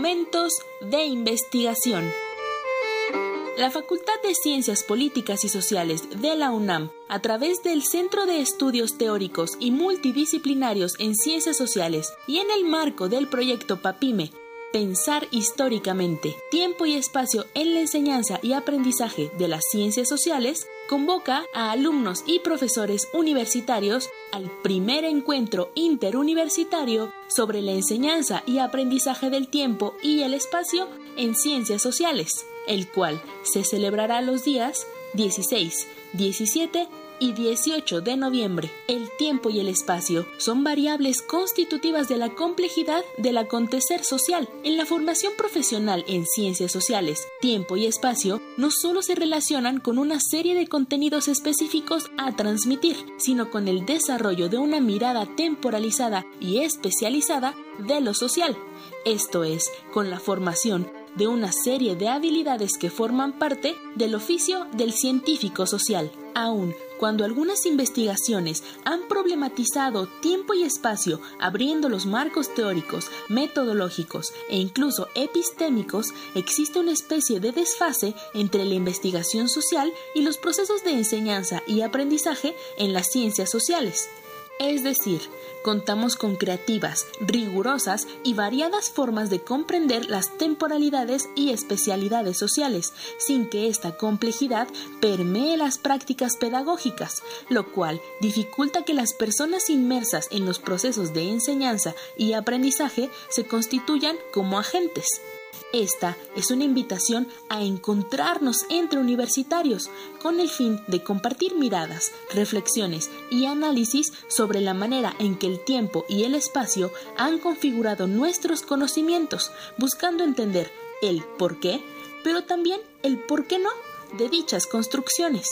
Momentos de investigación. La Facultad de Ciencias Políticas y Sociales de la UNAM, a través del Centro de Estudios Teóricos y Multidisciplinarios en Ciencias Sociales y en el marco del proyecto PAPIME, Pensar históricamente, tiempo y espacio en la enseñanza y aprendizaje de las ciencias sociales, convoca a alumnos y profesores universitarios al primer encuentro interuniversitario sobre la enseñanza y aprendizaje del tiempo y el espacio en ciencias sociales, el cual se celebrará los días 16, 17 y 18 de noviembre. El tiempo y el espacio son variables constitutivas de la complejidad del acontecer social. En la formación profesional en ciencias sociales, tiempo y espacio no solo se relacionan con una serie de contenidos específicos a transmitir, sino con el desarrollo de una mirada temporalizada y especializada de lo social. Esto es, con la formación de una serie de habilidades que forman parte del oficio del científico social. Aún cuando algunas investigaciones han problematizado tiempo y espacio abriendo los marcos teóricos, metodológicos e incluso epistémicos, existe una especie de desfase entre la investigación social y los procesos de enseñanza y aprendizaje en las ciencias sociales. Es decir, contamos con creativas, rigurosas y variadas formas de comprender las temporalidades y especialidades sociales, sin que esta complejidad permee las prácticas pedagógicas, lo cual dificulta que las personas inmersas en los procesos de enseñanza y aprendizaje se constituyan como agentes. Esta es una invitación a encontrarnos entre universitarios con el fin de compartir miradas, reflexiones y análisis sobre la manera en que el tiempo y el espacio han configurado nuestros conocimientos, buscando entender el por qué, pero también el por qué no de dichas construcciones.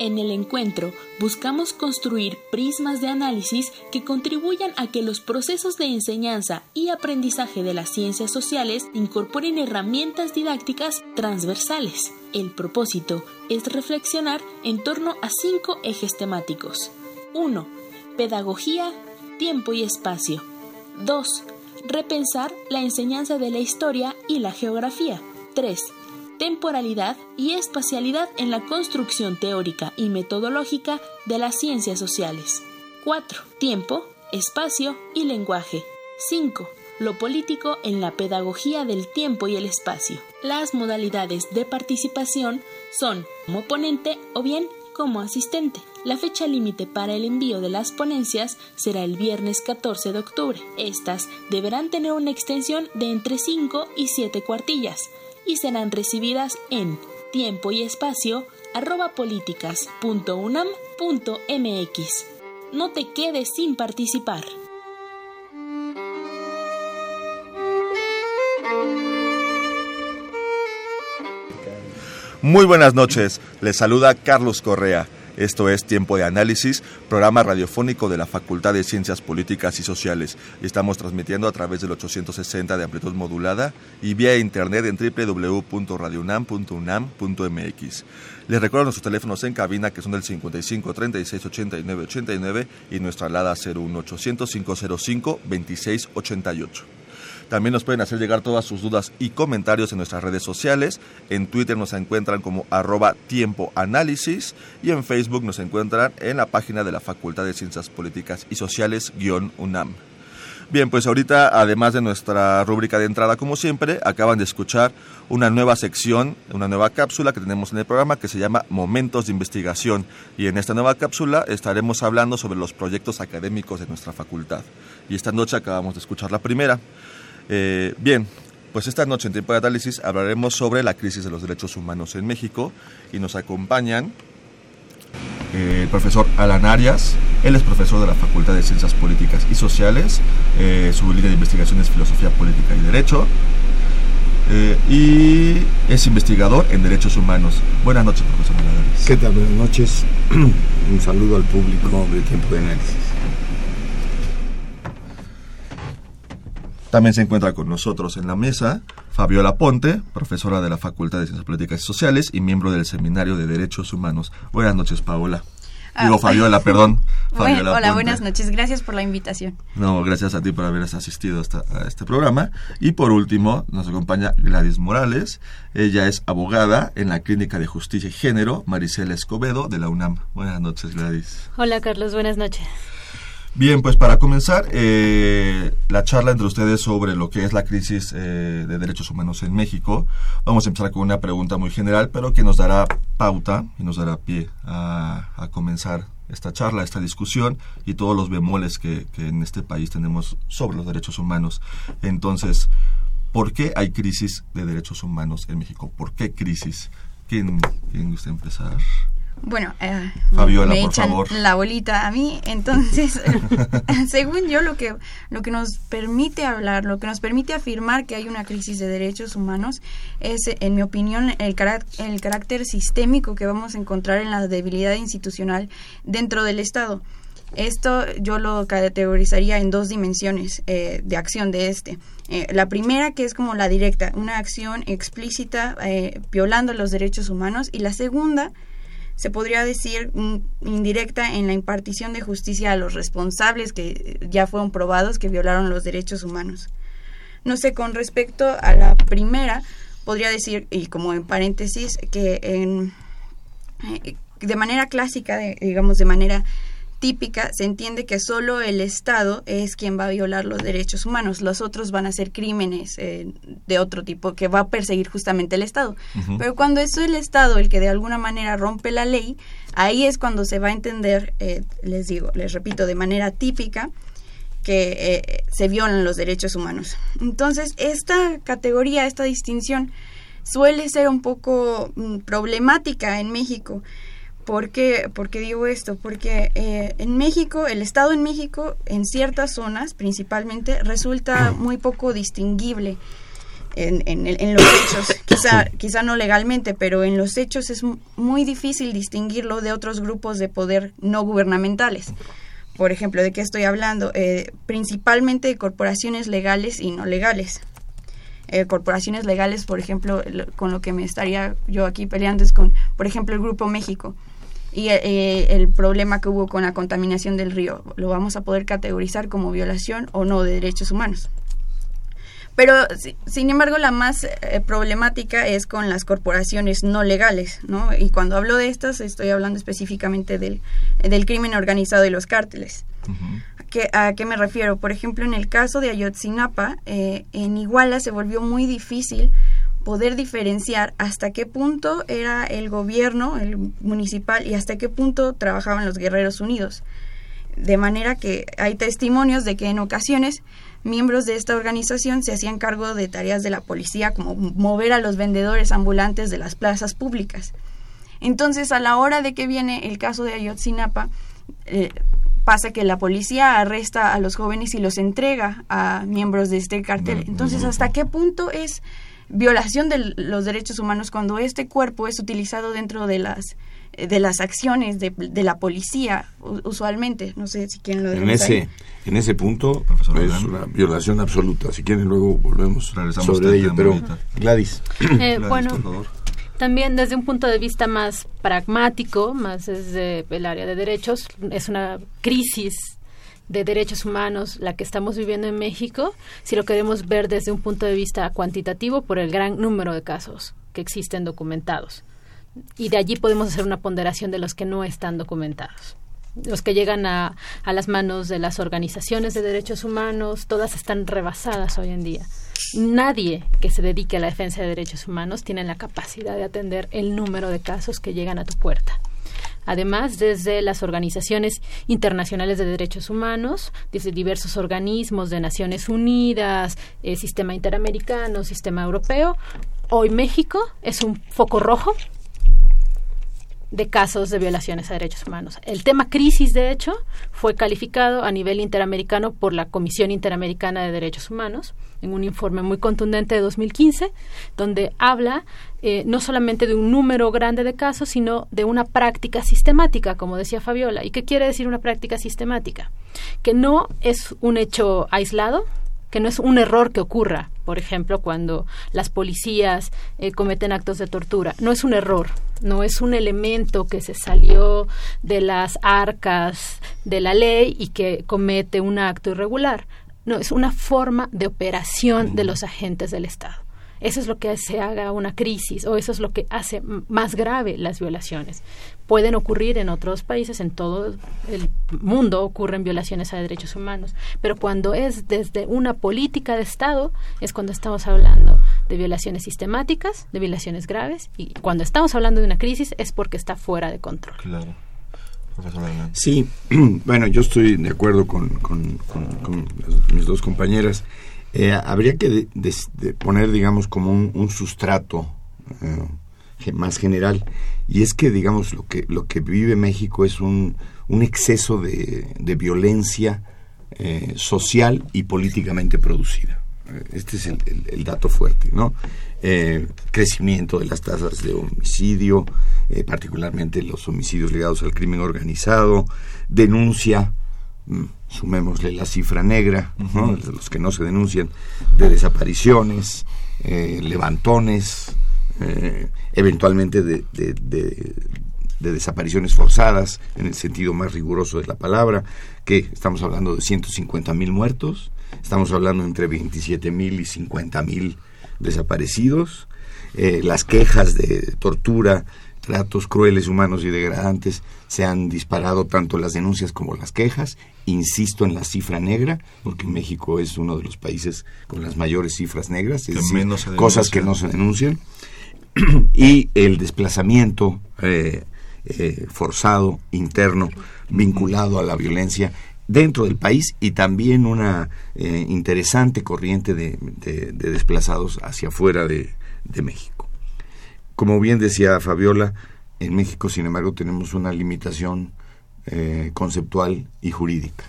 En el encuentro buscamos construir prismas de análisis que contribuyan a que los procesos de enseñanza y aprendizaje de las ciencias sociales incorporen herramientas didácticas transversales. El propósito es reflexionar en torno a cinco ejes temáticos. 1. Pedagogía, tiempo y espacio. 2. Repensar la enseñanza de la historia y la geografía. 3 temporalidad y espacialidad en la construcción teórica y metodológica de las ciencias sociales. 4. Tiempo, espacio y lenguaje. 5. Lo político en la pedagogía del tiempo y el espacio. Las modalidades de participación son como ponente o bien como asistente. La fecha límite para el envío de las ponencias será el viernes 14 de octubre. Estas deberán tener una extensión de entre 5 y 7 cuartillas y serán recibidas en tiempo y espacio arroba políticas.unam.mx. No te quedes sin participar. Muy buenas noches, les saluda Carlos Correa. Esto es Tiempo de Análisis, programa radiofónico de la Facultad de Ciencias Políticas y Sociales. estamos transmitiendo a través del 860 de amplitud modulada y vía internet en www.radionam.unam.mx. Les recuerdo nuestros teléfonos en cabina que son del 55 36 89 89 y nuestra alada 01800 505 26 88. También nos pueden hacer llegar todas sus dudas y comentarios en nuestras redes sociales. En Twitter nos encuentran como arroba y en Facebook nos encuentran en la página de la Facultad de Ciencias Políticas y Sociales UNAM. Bien, pues ahorita, además de nuestra rúbrica de entrada, como siempre, acaban de escuchar una nueva sección, una nueva cápsula que tenemos en el programa que se llama Momentos de Investigación. Y en esta nueva cápsula estaremos hablando sobre los proyectos académicos de nuestra facultad. Y esta noche acabamos de escuchar la primera. Eh, bien, pues esta noche en Tiempo de Análisis hablaremos sobre la crisis de los derechos humanos en México y nos acompañan el profesor Alan Arias. Él es profesor de la Facultad de Ciencias Políticas y Sociales. Eh, su línea de investigación es Filosofía Política y Derecho. Eh, y es investigador en Derechos Humanos. Buenas noches, profesor Alan Arias. ¿Qué tal? Buenas noches. Un saludo al público de Tiempo de Análisis. También se encuentra con nosotros en la mesa Fabiola Ponte, profesora de la Facultad de Ciencias Políticas y Sociales y miembro del Seminario de Derechos Humanos. Buenas noches, Paola. Ah, Digo, Fabiola, perdón. Bueno, Fabiola hola, Ponte. buenas noches. Gracias por la invitación. No, gracias a ti por haber asistido hasta- a este programa. Y por último, nos acompaña Gladys Morales. Ella es abogada en la Clínica de Justicia y Género, Maricela Escobedo, de la UNAM. Buenas noches, Gladys. Hola Carlos, buenas noches. Bien, pues para comenzar eh, la charla entre ustedes sobre lo que es la crisis eh, de derechos humanos en México, vamos a empezar con una pregunta muy general, pero que nos dará pauta y nos dará pie a, comenzar esta charla, esta discusión y todos los bemoles que, que en este país tenemos sobre los derechos humanos. Entonces, ¿por qué hay crisis de derechos humanos en México? ¿Por qué crisis? ¿Quién, quién gusta empezar? Bueno, eh, Fabiola, me por echan favor. la bolita a mí, entonces, según yo, lo que, lo que nos permite hablar, lo que nos permite afirmar que hay una crisis de derechos humanos es, en mi opinión, el, el carácter sistémico que vamos a encontrar en la debilidad institucional dentro del Estado. Esto yo lo categorizaría en dos dimensiones eh, de acción de este. Eh, la primera, que es como la directa, una acción explícita eh, violando los derechos humanos, y la segunda, se podría decir mm, indirecta en la impartición de justicia a los responsables que ya fueron probados que violaron los derechos humanos. No sé, con respecto a la primera, podría decir, y como en paréntesis, que en, eh, de manera clásica, digamos de manera típica, se entiende que solo el Estado es quien va a violar los derechos humanos, los otros van a ser crímenes eh, de otro tipo que va a perseguir justamente el Estado. Pero cuando es el Estado el que de alguna manera rompe la ley, ahí es cuando se va a entender, eh, les digo, les repito, de manera típica, que eh, se violan los derechos humanos. Entonces, esta categoría, esta distinción, suele ser un poco mm, problemática en México. ¿Por qué, ¿Por qué digo esto? Porque eh, en México, el Estado en México, en ciertas zonas principalmente, resulta muy poco distinguible en, en, en los hechos. Quizá, quizá no legalmente, pero en los hechos es mu- muy difícil distinguirlo de otros grupos de poder no gubernamentales. Por ejemplo, ¿de qué estoy hablando? Eh, principalmente de corporaciones legales y no legales. Eh, corporaciones legales, por ejemplo, lo- con lo que me estaría yo aquí peleando es con, por ejemplo, el Grupo México y eh, el problema que hubo con la contaminación del río. Lo vamos a poder categorizar como violación o no de derechos humanos. Pero, si- sin embargo, la más eh, problemática es con las corporaciones no legales, ¿no? Y cuando hablo de estas, estoy hablando específicamente del, del crimen organizado y los cárteles. ¿A qué, ¿A qué me refiero? Por ejemplo, en el caso de Ayotzinapa, eh, en Iguala se volvió muy difícil poder diferenciar hasta qué punto era el gobierno, el municipal, y hasta qué punto trabajaban los Guerreros Unidos. De manera que hay testimonios de que en ocasiones miembros de esta organización se hacían cargo de tareas de la policía, como mover a los vendedores ambulantes de las plazas públicas. Entonces, a la hora de que viene el caso de Ayotzinapa, eh, pasa que la policía arresta a los jóvenes y los entrega a miembros de este cartel. Entonces, ¿hasta qué punto es violación de los derechos humanos cuando este cuerpo es utilizado dentro de las eh, de las acciones de, de la policía usualmente? No sé si quieren lo En ahí. ese, en ese punto es una violación absoluta. Si quieren luego volvemos Regresamos sobre ello. Pero. Gladys. Eh, bueno, también desde un punto de vista más pragmático, más desde el área de derechos, es una crisis de derechos humanos la que estamos viviendo en México, si lo queremos ver desde un punto de vista cuantitativo por el gran número de casos que existen documentados. Y de allí podemos hacer una ponderación de los que no están documentados. los que llegan a, a las manos de las organizaciones de derechos humanos, todas están rebasadas hoy en día. Nadie que se dedique a la defensa de derechos humanos tiene la capacidad de atender el número de casos que llegan a tu puerta. Además, desde las organizaciones internacionales de derechos humanos, desde diversos organismos de Naciones Unidas, eh, sistema interamericano, sistema europeo, hoy México es un foco rojo de casos de violaciones a derechos humanos. El tema crisis, de hecho, fue calificado a nivel interamericano por la Comisión Interamericana de Derechos Humanos en un informe muy contundente de 2015, donde habla eh, no solamente de un número grande de casos, sino de una práctica sistemática, como decía Fabiola. ¿Y qué quiere decir una práctica sistemática? Que no es un hecho aislado, que no es un error que ocurra, por ejemplo, cuando las policías eh, cometen actos de tortura. No es un error, no es un elemento que se salió de las arcas de la ley y que comete un acto irregular. No, es una forma de operación de los agentes del Estado. Eso es lo que se haga una crisis o eso es lo que hace más grave las violaciones. Pueden ocurrir en otros países, en todo el mundo ocurren violaciones a derechos humanos, pero cuando es desde una política de Estado es cuando estamos hablando de violaciones sistemáticas, de violaciones graves y cuando estamos hablando de una crisis es porque está fuera de control. Claro. Sí, bueno, yo estoy de acuerdo con, con mis dos compañeras. Eh, habría que poner, digamos, como un, sustrato eh, más general. Y es que, digamos, lo que, lo que vive México es un, un exceso de, violencia eh, social y políticamente producida. Este es el, dato fuerte, ¿no? crecimiento de las tasas de homicidio, particularmente los homicidios ligados al crimen organizado, denuncia Mm, sumémosle la cifra negra, de los que no se denuncian, de desapariciones, eh, levantones, eh, eventualmente de, desapariciones forzadas, en el sentido más riguroso de la palabra, que estamos hablando de 150 mil muertos, estamos hablando entre 27 mil y 50 mil desaparecidos, eh, las quejas de tortura tratos crueles, humanos y degradantes, se han disparado tanto las denuncias como las quejas. Insisto en la cifra negra, porque México es uno de los países con las mayores cifras negras, es decir, cosas que no se denuncian. y el desplazamiento eh, eh, forzado, interno, vinculado a la violencia dentro del país y también una eh, interesante corriente de, desplazados hacia afuera de México. Como bien decía Fabiola, en México, sin embargo, tenemos una limitación eh, conceptual y jurídica.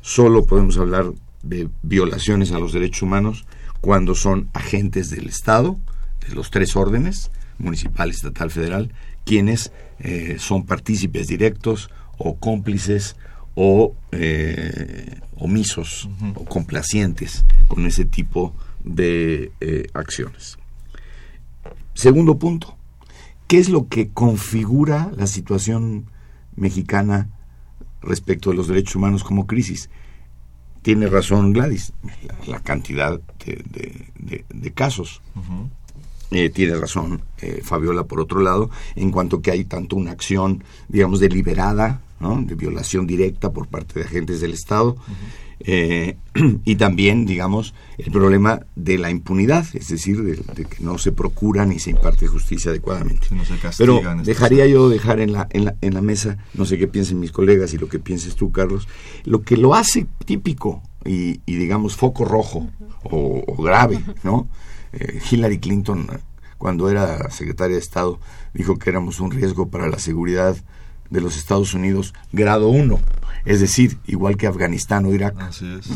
Solo podemos hablar de violaciones a los derechos humanos cuando son agentes del Estado, de los tres órdenes, municipal, estatal, federal, quienes eh, son partícipes directos o cómplices o eh, omisos o complacientes con ese tipo de acciones. Segundo punto, ¿qué es lo que configura la situación mexicana respecto de los derechos humanos como crisis? Tiene razón Gladys, la, cantidad de, casos. Eh, tiene razón eh, Fabiola por otro lado, en cuanto que hay tanto una acción, digamos, deliberada, de violación directa por parte de agentes del Estado, eh, y también, digamos, el problema de la impunidad, es decir, de, que no se procura ni se imparte justicia adecuadamente. Pero dejaría yo dejar en la, en, la, en la mesa, no sé qué piensen mis colegas y lo que pienses tú, Carlos, lo que lo hace típico y, digamos, foco rojo o, grave, ¿no? Eh, Hillary Clinton, cuando era secretaria de Estado, dijo que éramos un riesgo para la seguridad de los Estados Unidos grado 1 es decir, igual que Afganistán o Irak. Así es.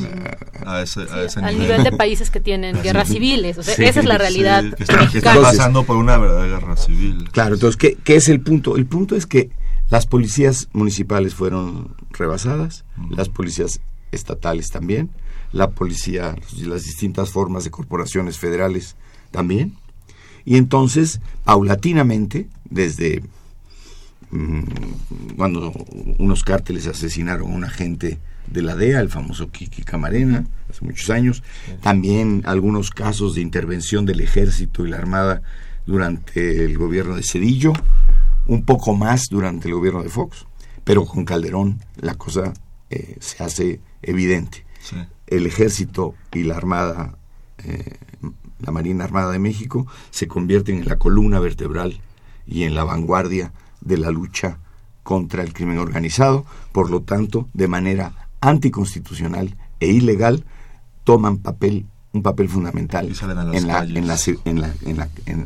a ese, a Al nivel de países que tienen guerras civiles. O sea, esa es la realidad. que, está, pasando por una verdadera guerra civil. Claro, entonces, ¿qué, ¿qué, es el punto? El punto es que las policías municipales fueron rebasadas, las policías estatales también, la policía, las distintas formas de corporaciones federales también. Y entonces, paulatinamente, desde cuando unos cárteles asesinaron a un agente de la DEA, el famoso Kiki Camarena, hace muchos años. También algunos casos de intervención del ejército y la armada durante el gobierno de Cedillo, un poco más durante el gobierno de Fox. Pero con Calderón la cosa eh, se hace evidente. El ejército y la Armada, eh, la Marina Armada de México, se convierten en la columna vertebral y en la vanguardia de la lucha contra el crimen organizado. Por lo tanto, de manera anticonstitucional e ilegal, toman papel un papel fundamental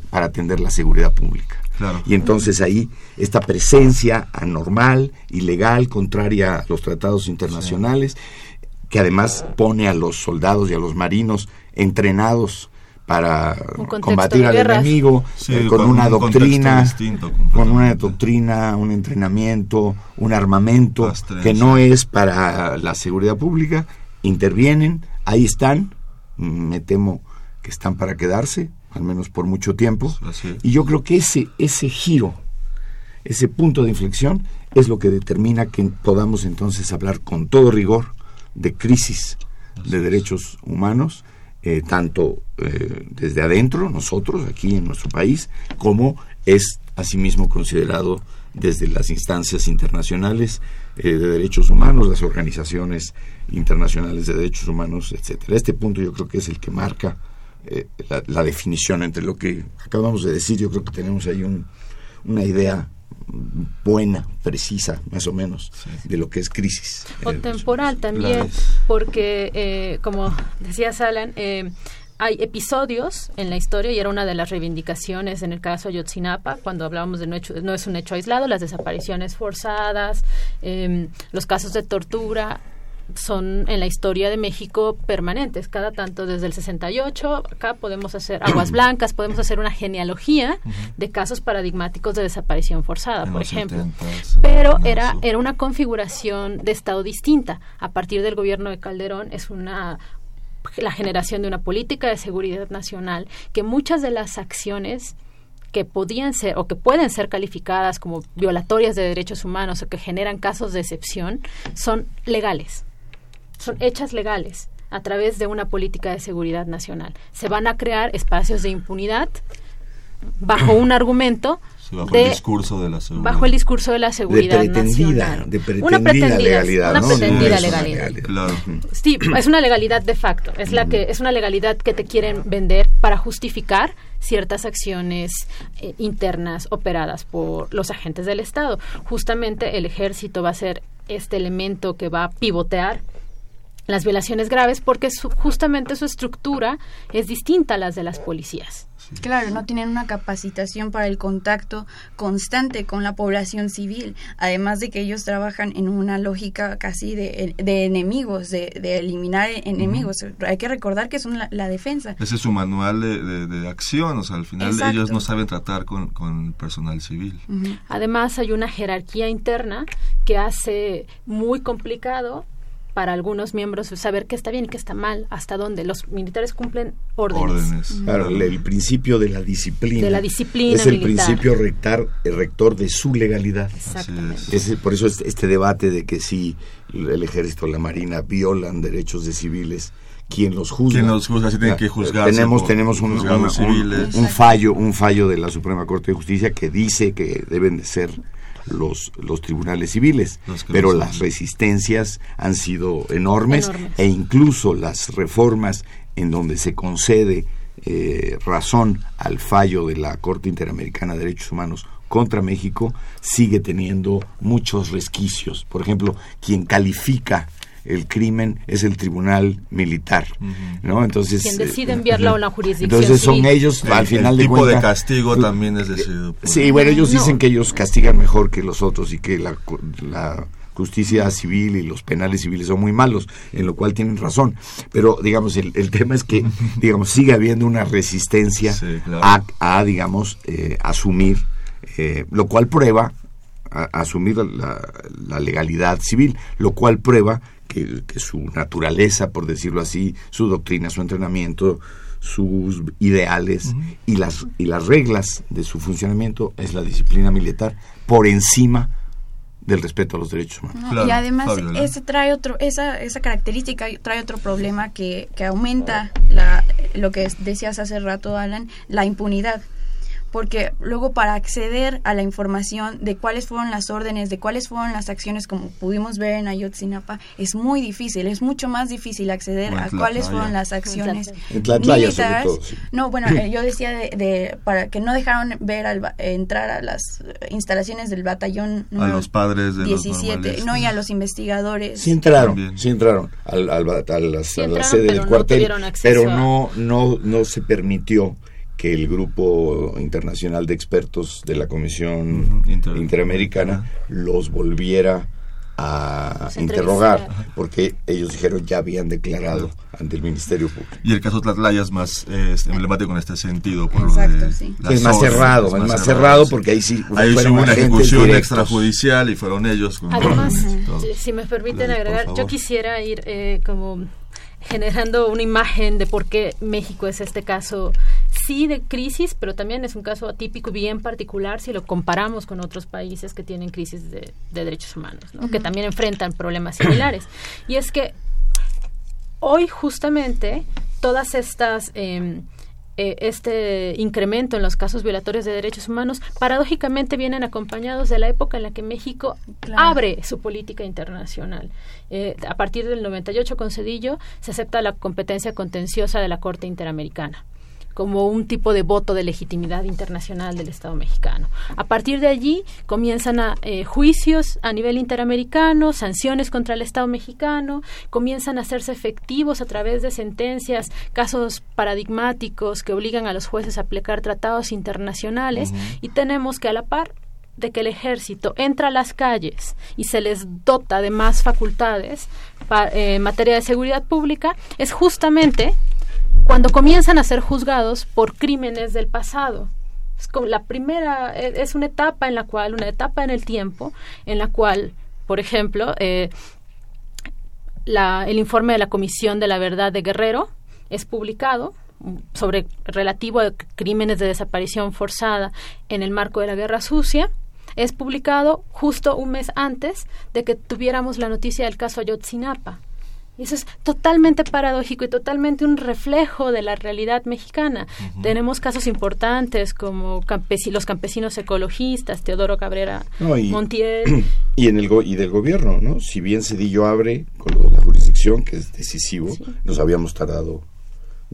para atender la seguridad pública. Y entonces ahí esta presencia anormal, ilegal, contraria a los tratados internacionales, que además pone a los soldados y a los marinos entrenados para combatir al enemigo eh, con, una doctrina con una doctrina un entrenamiento un armamento que no es para la seguridad pública intervienen ahí están me temo que están para quedarse, al menos por mucho tiempo. Y yo creo que ese, ese giro, ese punto de inflexión, es lo que determina que podamos entonces hablar con todo rigor de crisis de derechos humanos, eh, tanto eh, desde adentro, nosotros, aquí en nuestro país, como es asimismo considerado desde las instancias internacionales eh, de derechos humanos, las organizaciones internacionales de derechos humanos, etcétera. Este punto yo creo que es el que marca eh, la, definición entre lo que acabamos de decir. Yo creo que tenemos ahí una idea buena, precisa, más o menos, de lo que es crisis. O temporal también, porque, como decía Alan, eh, hay episodios en la historia y era una de las reivindicaciones en el caso Ayotzinapa, cuando hablábamos de no, no es un hecho aislado, las desapariciones forzadas, em, los casos de tortura son en la historia de México permanentes. Cada tanto desde el 68, acá podemos hacer aguas blancas, podemos hacer una genealogía de casos paradigmáticos de desaparición forzada, por ejemplo. Pero era, era una configuración de Estado distinta. A partir del gobierno de Calderón es una la generación de una política de seguridad nacional, que muchas de las acciones que podían ser o que pueden ser calificadas como violatorias de derechos humanos o que generan casos de excepción son legales, son hechas legales a través de una política de seguridad nacional. Se van a crear espacios de impunidad bajo un argumento bajo el discurso de la seguridad. Bajo el discurso de la seguridad de pretendida, De pretendida una pretendida legalidad. Una pretendida legalidad. Sí, es una legalidad de facto. Es, la que, es una legalidad que te quieren vender para justificar ciertas acciones eh, internas operadas por los agentes del Estado. Justamente el ejército va a ser este elemento que va a pivotear las violaciones graves porque justamente su estructura es distinta a las de las policías. Claro, no tienen una capacitación para el contacto constante con la población civil, además de que ellos trabajan en una lógica casi de, enemigos, de, eliminar enemigos. Hay que recordar que son la, defensa. Ese es su manual de, acción, o sea, al final ellos no saben tratar con, con personal civil. Además hay una jerarquía interna que hace muy complicado para algunos miembros saber qué está bien y qué está mal, hasta dónde. Los militares cumplen órdenes. Claro, el, principio de la disciplina. De la disciplina Es el principio rectar, el rector de su legalidad. Exactamente. por eso este, debate de que si el ejército o la marina violan derechos de civiles, ¿quién los juzga? ¿Quién los juzga? tienen que juzgar. Tenemos, tenemos un, un, fallo, un fallo de la Suprema Corte de Justicia que dice que deben de ser los, los tribunales civiles, pero las resistencias han sido enormes, e incluso las reformas en donde se concede eh, razón al fallo de la Corte Interamericana de Derechos Humanos contra México sigue teniendo muchos resquicios. Por ejemplo, quien califica el crimen es el tribunal militar, ¿no? Entonces quien decide eh, enviarlo a una jurisdicción. Entonces son ellos al final el tipo de castigo también es decidido. sí, bueno, ellos dicen que ellos castigan mejor que los otros y que la, la justicia civil y los penales civiles son muy malos, en lo cual tienen razón. Pero, digamos, el, el tema es que, digamos, sigue habiendo una resistencia a, a, digamos, eh, asumir, eh, lo cual prueba, a, asumir la, la, legalidad civil, lo cual prueba que, su naturaleza, por decirlo así, su doctrina, su entrenamiento, sus ideales y, las, y las reglas de su funcionamiento es la disciplina militar por encima del respeto a los derechos humanos. y además ese trae otro, esa, esa característica trae otro problema que, que aumenta la, lo que decías hace rato, Alan, la impunidad porque luego para acceder a la información de cuáles fueron las órdenes, de cuáles fueron las acciones, como pudimos ver en Ayotzinapa, es muy difícil, es mucho más difícil acceder a cuáles fueron las acciones. En militares. No, bueno, eh, yo decía de, para que no dejaron ver al, entrar a las instalaciones del batallón a los padres de 17, no y a los investigadores. Sí entraron, sí entraron al, al, a, la sede del cuartel, pero no no no se permitió que el grupo internacional de expertos de la Comisión Interamericana los volviera a interrogar, porque ellos dijeron ya habían declarado ante el Ministerio Público. Y el caso Tlatlaya es más emblemático en este sentido. Por Exacto, lo sí. Es más cerrado, es más, cerrado, porque ahí sí ahí hubo una ejecución extrajudicial y fueron ellos. Además, si me permiten agregar, yo quisiera ir eh, como generando una imagen de por qué México es este caso, sí de crisis, pero también es un caso atípico bien particular si lo comparamos con otros países que tienen crisis de, derechos humanos, que también enfrentan problemas similares. Y es que hoy justamente todas estas... Eh, eh, este incremento en los casos violatorios de derechos humanos paradójicamente vienen acompañados de la época en la que México abre su política internacional. Eh, a partir del 98 con Cedillo se acepta la competencia contenciosa de la Corte Interamericana como un tipo de voto de legitimidad internacional del Estado mexicano. A partir de allí comienzan a, eh, juicios a nivel interamericano, sanciones contra el Estado mexicano, comienzan a hacerse efectivos a través de sentencias, casos paradigmáticos que obligan a los jueces a aplicar tratados internacionales y tenemos que a la par de que el ejército entra a las calles y se les dota de más facultades eh, en materia de seguridad pública, es justamente cuando comienzan a ser juzgados por crímenes del pasado. Es como la primera, e, es una etapa en la cual, una etapa en el tiempo, en la cual, por ejemplo, eh, la, el informe de la Comisión de la Verdad de Guerrero es publicado sobre relativo a crímenes de desaparición forzada en el marco de la Guerra Sucia es publicado justo un mes antes de que tuviéramos la noticia del caso Ayotzinapa. Y eso es totalmente paradójico y totalmente un reflejo de la realidad mexicana. Tenemos casos importantes como los campesinos ecologistas, Teodoro Cabrera Montiel. Y, en el y del gobierno, ¿no? Si bien Cedillo abre con la jurisdicción, que es decisivo, nos habíamos tardado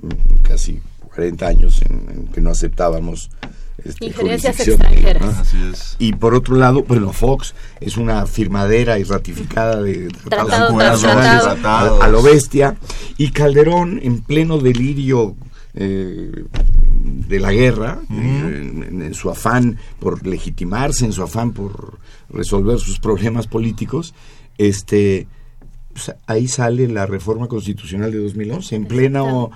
mm, casi 40 años en que no aceptábamos este, Injerencias extranjeras. Y por otro lado, bueno, Fox es una firmadera y ratificada de tratados a, lo bestia. Y Calderón, en pleno delirio eh, de la guerra, en, su afán por legitimarse, en su afán por resolver sus problemas políticos, este pues, ahí sale la reforma constitucional de 2011, en pleno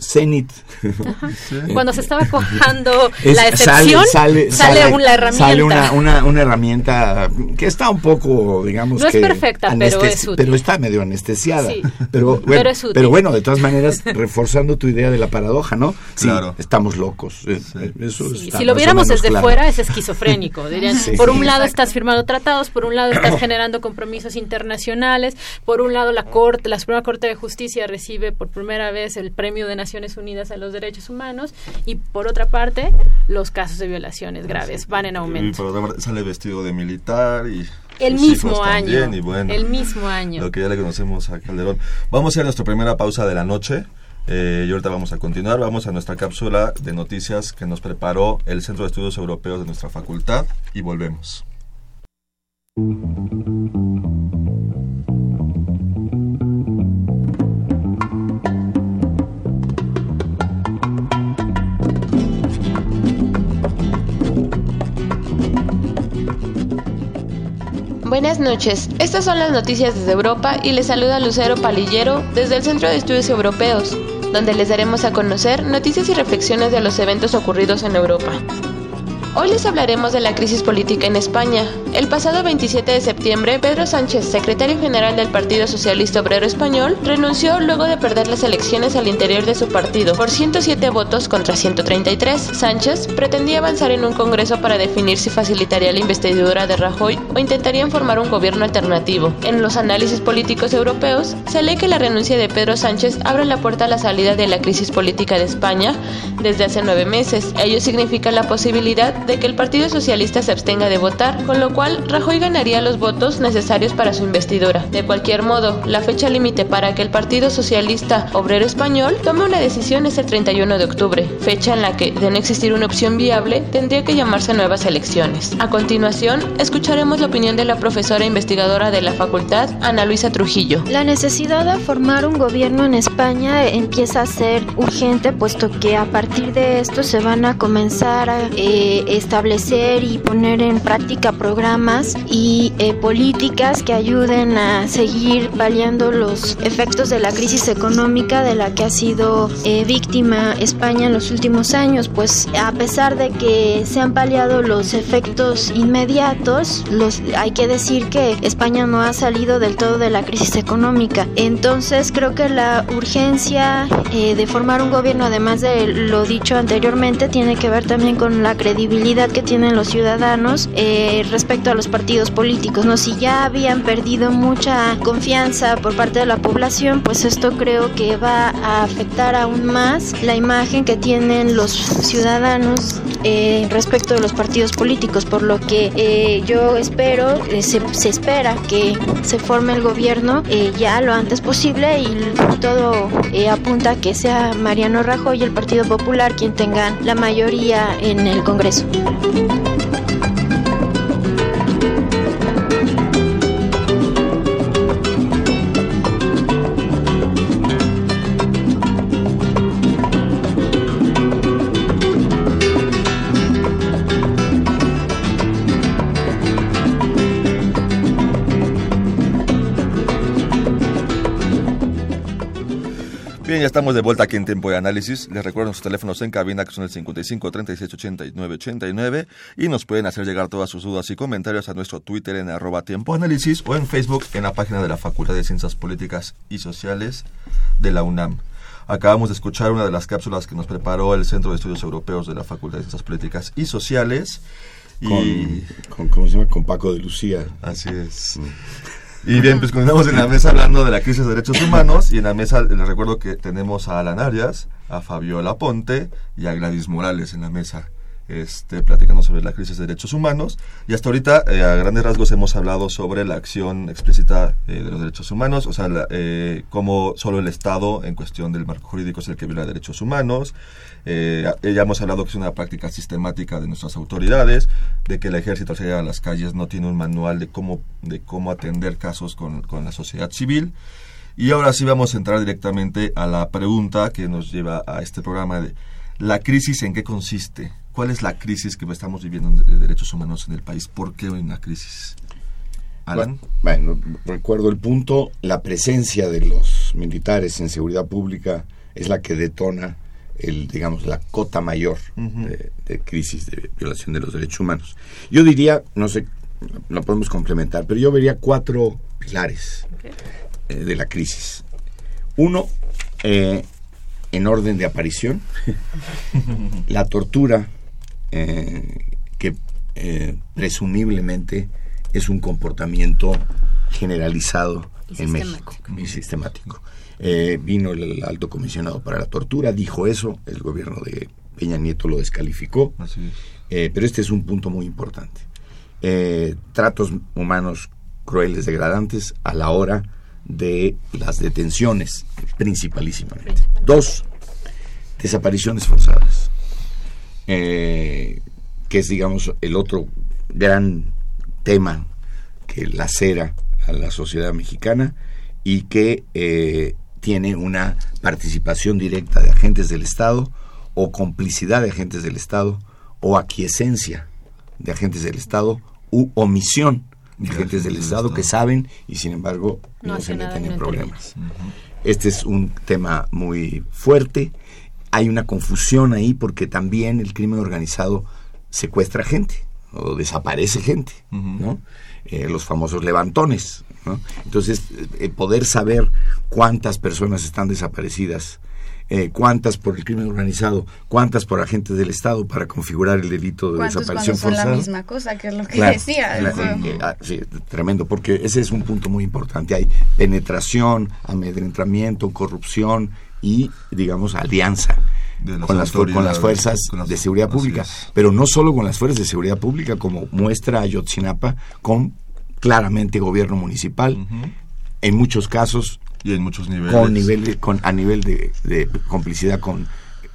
Zenit. Cuando se estaba cojando la excepción, sale, una herramienta. Sale una, una, herramienta que está un poco, digamos no es perfecta, pero es útil. Pero está medio anestesiada. Pero, bueno, pero, bueno, de todas maneras, reforzando tu idea de la paradoja, ¿no? Sí, claro. estamos locos. Eh, si lo viéramos desde fuera, es esquizofrénico. Dirían, por un lado estás firmando tratados, por un lado estás generando compromisos internacionales, por un lado la Corte, la Suprema Corte de Justicia recibe por primera vez el premio de Naciones Unidas a los Derechos Humanos y por otra parte los casos de violaciones graves van en aumento. Parte sale vestido de militar y el mismo año. el mismo año. Lo que ya le conocemos a Calderón. Vamos a ir a nuestra primera pausa de la noche. Eh, y ahorita vamos a continuar. Vamos a nuestra cápsula de noticias que nos preparó el Centro de Estudios Europeos de nuestra facultad y volvemos. Buenas noches, estas son las noticias desde Europa y les saluda Lucero Palillero desde el Centro de Estudios Europeos, donde les daremos a conocer noticias y reflexiones de los eventos ocurridos en Europa. Hoy les hablaremos de la crisis política en España, El pasado 27 de septiembre, Pedro Sánchez, secretario general del Partido Socialista Obrero Español, renunció luego de perder las elecciones al interior de su partido por 107 votos contra 133. Sánchez pretendía avanzar en un congreso para definir si facilitaría la investidura de Rajoy o intentarían formar un gobierno alternativo. En los análisis políticos europeos, se lee que la renuncia de Pedro Sánchez abre la puerta a la salida de la crisis política de España desde hace nueve meses. Ello significa la posibilidad de que el Partido Socialista se abstenga de votar, con lo cual Rajoy ganaría los votos necesarios para su investidura. De cualquier modo, la fecha límite para que el Partido Socialista Obrero Español tome una decisión es el 31 de octubre, fecha en la que, de no existir una opción viable, tendría que llamarse nuevas elecciones. A continuación, escucharemos la opinión de la profesora investigadora de la facultad, Ana Luisa Trujillo. La necesidad de formar un gobierno en España empieza a ser urgente, puesto que a partir de esto se van a comenzar a eh, establecer y poner en práctica programas y eh, políticas que ayuden a seguir paliando los efectos de la crisis económica de la que ha sido eh, víctima España en los últimos años, pues a pesar de que se han paliado los efectos inmediatos, los, hay que decir que España no ha salido del todo de la crisis económica. Entonces creo que la urgencia eh, de formar un gobierno, además de lo dicho anteriormente, tiene que ver también con la credibilidad que tienen los ciudadanos eh, respecto a los partidos políticos. ¿no? Si ya habían perdido mucha confianza por parte de la población, pues esto creo que va a afectar aún más la imagen que tienen los ciudadanos eh, respecto de los partidos políticos, por lo que eh, yo espero, eh, se, espera que se forme el gobierno eh, ya lo antes posible y todo apunta a que sea Mariano Rajoy y el Partido Popular quien tengan la mayoría en el Congreso. Bien, ya estamos de vuelta aquí en Tiempo de Análisis. Les recuerdo nuestros teléfonos en cabina que son el 55 36 89 89 y nos pueden hacer llegar todas sus dudas y comentarios a nuestro Twitter en arroba Tiempo Análisis o en Facebook en la página de la Facultad de Ciencias Políticas y Sociales de la UNAM. Acabamos de escuchar una de las cápsulas que nos preparó el Centro de Estudios Europeos de la Facultad de Ciencias Políticas y Sociales. Y... Con, ¿cómo se llama? Con Paco de Lucía. Así es. Y bien, pues continuamos en la mesa hablando de la crisis de derechos humanos. Y en la mesa les recuerdo que tenemos a Alan Arias, a Fabiola Ponte y a Gladys Morales en la mesa este, platicando sobre la crisis de derechos humanos. Y hasta ahorita, eh, a grandes rasgos, hemos hablado sobre la acción explícita eh, de los derechos humanos, o sea, la, eh, cómo solo el Estado, en cuestión del marco jurídico, es el que viola derechos humanos. ya hemos hablado que es una práctica sistemática de nuestras autoridades, de que el ejército al a las calles no tiene un manual de cómo, de cómo atender casos con, con la sociedad civil. Y ahora sí vamos a entrar directamente a la pregunta que nos lleva a este programa de ¿la crisis en qué consiste? ¿Cuál es la crisis que estamos viviendo de derechos humanos en el país? ¿Por qué hay una crisis? Alan. Bueno, recuerdo el punto, la presencia de los militares en seguridad pública es la que detona el, digamos, la cota mayor uh -huh. de, de, crisis de violación de los derechos humanos. Yo diría, no sé, lo podemos complementar, pero yo vería cuatro pilares okay. eh, de la crisis. Uno, eh, en orden de aparición, la tortura eh, que eh, presumiblemente es un comportamiento generalizado y en México y sistemático. Eh, vino el alto comisionado para la tortura, dijo eso, el gobierno de Peña Nieto lo descalificó, pero este es un punto muy importante. tratos humanos crueles, degradantes a la hora de las detenciones, principalísimamente. Dos, desapariciones forzadas eh, que es, digamos, el otro gran tema que lacera a la sociedad mexicana y que eh, tiene una participación directa de agentes del Estado o complicidad de agentes del Estado o aquiescencia de agentes del Estado u omisión de agentes del Estado que saben y sin embargo no, no se meten en problemas. Uh -huh. Este es un tema muy fuerte hay una confusión ahí porque también el crimen organizado secuestra gente. o desaparece gente, ¿no? Eh, los famosos levantones, ¿no? Entonces, eh, poder saber cuántas personas están desaparecidas, eh, cuántas por el crimen organizado, cuántas por agentes del Estado para configurar el delito de desaparición son forzada. la misma cosa que es lo que Claro, decía. la- eh, ah, sí, tremendo, porque ese es un punto muy importante. Hay penetración, amedrentamiento, corrupción y, digamos, alianza las con las, con las fuerzas con las- de seguridad pública. Pero no solo con las fuerzas de seguridad pública, como muestra Ayotzinapa, con claramente gobierno municipal, en muchos casos y en muchos niveles. con nivel de- con a nivel de, de complicidad con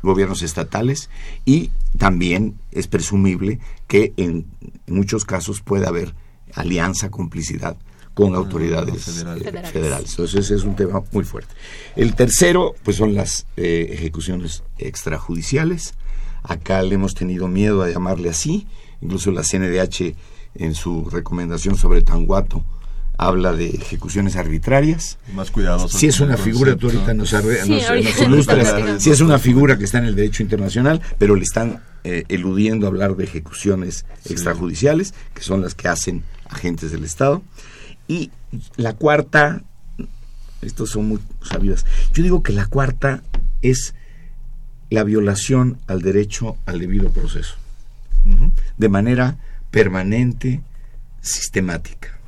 gobiernos estatales y también es presumible que en muchos casos puede haber alianza complicidad con autoridades federales. eh, Federales. federales. Entonces ese es un tema muy fuerte. El tercero, pues son las eh, ejecuciones extrajudiciales. Acá le hemos tenido miedo a llamarle así. Incluso la CNDH en su recomendación sobre Tanguato habla de ejecuciones arbitrarias. Más cuidadosos Si es una figura, tú ahorita nos, arre- Sí, nos- ahorita nos ilustras, si es una figura que está en el derecho internacional, pero le están eh, eludiendo hablar de ejecuciones extrajudiciales, que son las que hacen agentes del Estado. Y la cuarta, estos son muy sabidas, yo digo que la cuarta es la violación al derecho al debido proceso, de manera permanente, sistemática.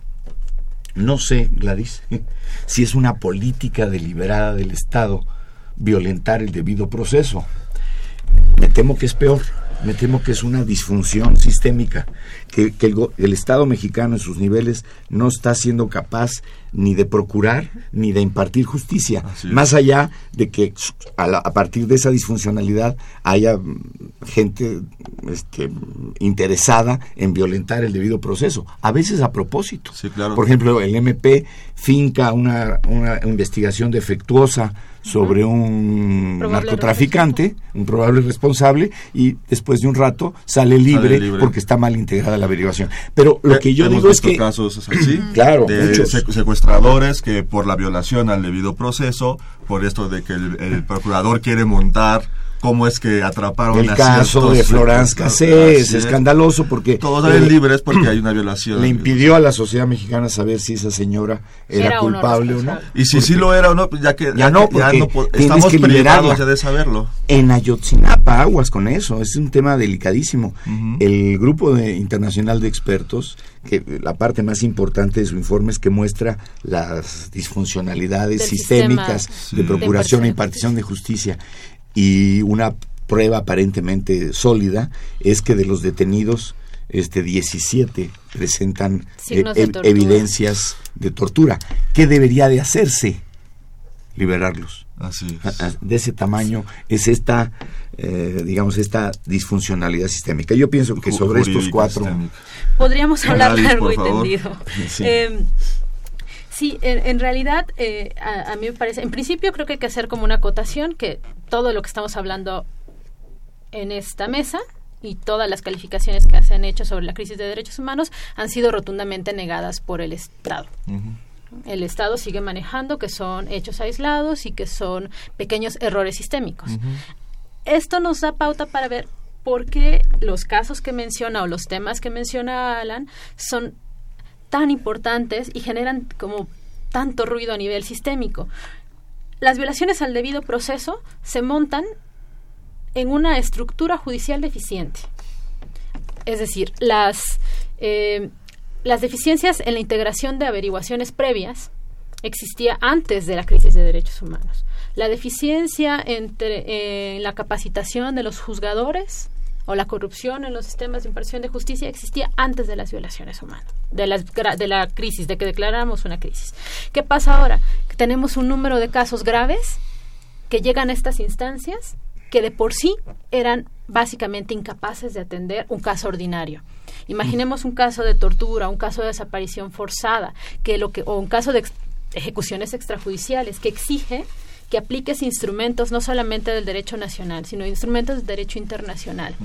No sé, Gladys, si es una política deliberada del Estado violentar el debido proceso. Me temo que es peor, me temo que es una disfunción sistémica, que, que el, go- el Estado mexicano en sus niveles no está siendo capaz ni de procurar ni de impartir justicia, más allá de que a, la- a partir de esa disfuncionalidad haya mm, gente este, interesada en violentar el debido proceso, a veces a propósito. Sí, claro. Por ejemplo, el MP finca una, una investigación defectuosa sobre un Probable narcotraficante, un probable responsable, y después de un rato sale libre, libre. porque está mal integrada la averiguación. Pero lo que yo digo es que... casos así, Claro, de muchos. sec- secuestradores que por la violación al debido proceso, por esto de que el, el procurador quiere montar cómo es que atraparon El a caso ciertos de Florence secuestradores. Cassé es Así es. escandaloso porque Todos salen le- libres porque hay una violación. le impidió a la sociedad mexicana saber si esa señora era, no culpable o no. Y si sí lo era o no, pues ya que Ya no, porque po- tienes estamos que privados ya de saberlo. En Ayotzinapa, aguas con eso, es un tema delicadísimo. El grupo de- internacional de expertos, que la parte más importante de su informe es que muestra las disfuncionalidades Del sistémicas sistema de Sí. procuración e impartición de justicia. Y una prueba aparentemente sólida es que de los detenidos, este 17 presentan eh, de evidencias de tortura. ¿Qué debería de hacerse? Liberarlos Así es. de ese tamaño es esta, eh, digamos, esta disfuncionalidad sistémica. Yo pienso que sobre estos cuatro... sistémica. Podríamos hablar largo y favor. tendido. Sí. Eh, sí, en, en realidad, eh, a, a mí me parece, en principio creo que hay que hacer como una acotación que todo lo que estamos hablando en esta mesa y todas las calificaciones que se han hecho sobre la crisis de derechos humanos han sido rotundamente negadas por el Estado. El Estado sigue manejando que son hechos aislados y que son pequeños errores sistémicos. Esto nos da pauta para ver por qué los casos que menciona o los temas que menciona Alan son tan importantes y generan como tanto ruido a nivel sistémico. Las violaciones al debido proceso se montan en una estructura judicial deficiente. Es decir, las, eh, las deficiencias en la integración de averiguaciones previas existía antes de la crisis de derechos humanos. La deficiencia entre, en la capacitación de los juzgadores o la corrupción en los sistemas de impartición de justicia existía antes de las violaciones humanas, de, las de la crisis, de que declaráramos una crisis. ¿Qué pasa ahora? Que tenemos un número de casos graves que llegan a estas instancias que de por sí eran básicamente incapaces de atender un caso ordinario. Imaginemos un caso de tortura, un caso de desaparición forzada, que lo que o un caso de ejecuciones extrajudiciales que exige que apliques instrumentos no solamente del derecho nacional, sino instrumentos del derecho internacional.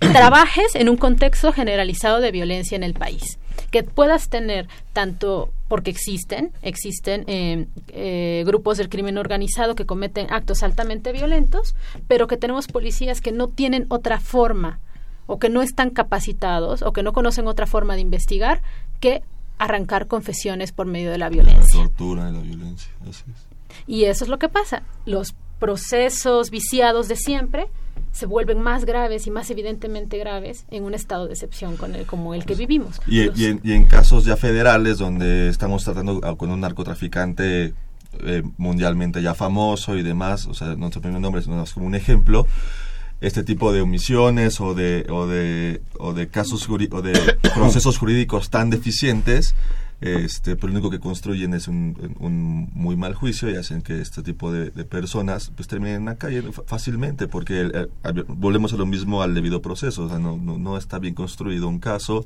Que trabajes en un contexto generalizado de violencia en el país. Que puedas tener tanto, porque existen, existen eh, eh, grupos del crimen organizado que cometen actos altamente violentos, pero que tenemos policías que no tienen otra forma o que no están capacitados o que no conocen otra forma de investigar que arrancar confesiones por medio de la violencia. La tortura y la violencia, así es. Y eso es lo que pasa. Los procesos viciados de siempre se vuelven más graves y más evidentemente graves en un estado de excepción con el, como el que vivimos. Y, y, en, y en, casos ya federales donde estamos tratando con un narcotraficante eh, mundialmente ya famoso y demás, o sea, no estoy poniendo nombres, sino como un ejemplo, este tipo de omisiones o de, o de, o de casos o de procesos jurídicos tan deficientes, este, pero lo único que construyen es un, un, muy mal juicio y hacen que este tipo de, personas pues terminen en la calle fácilmente porque el, volvemos a lo mismo al debido proceso, o sea, no, está bien construido un caso,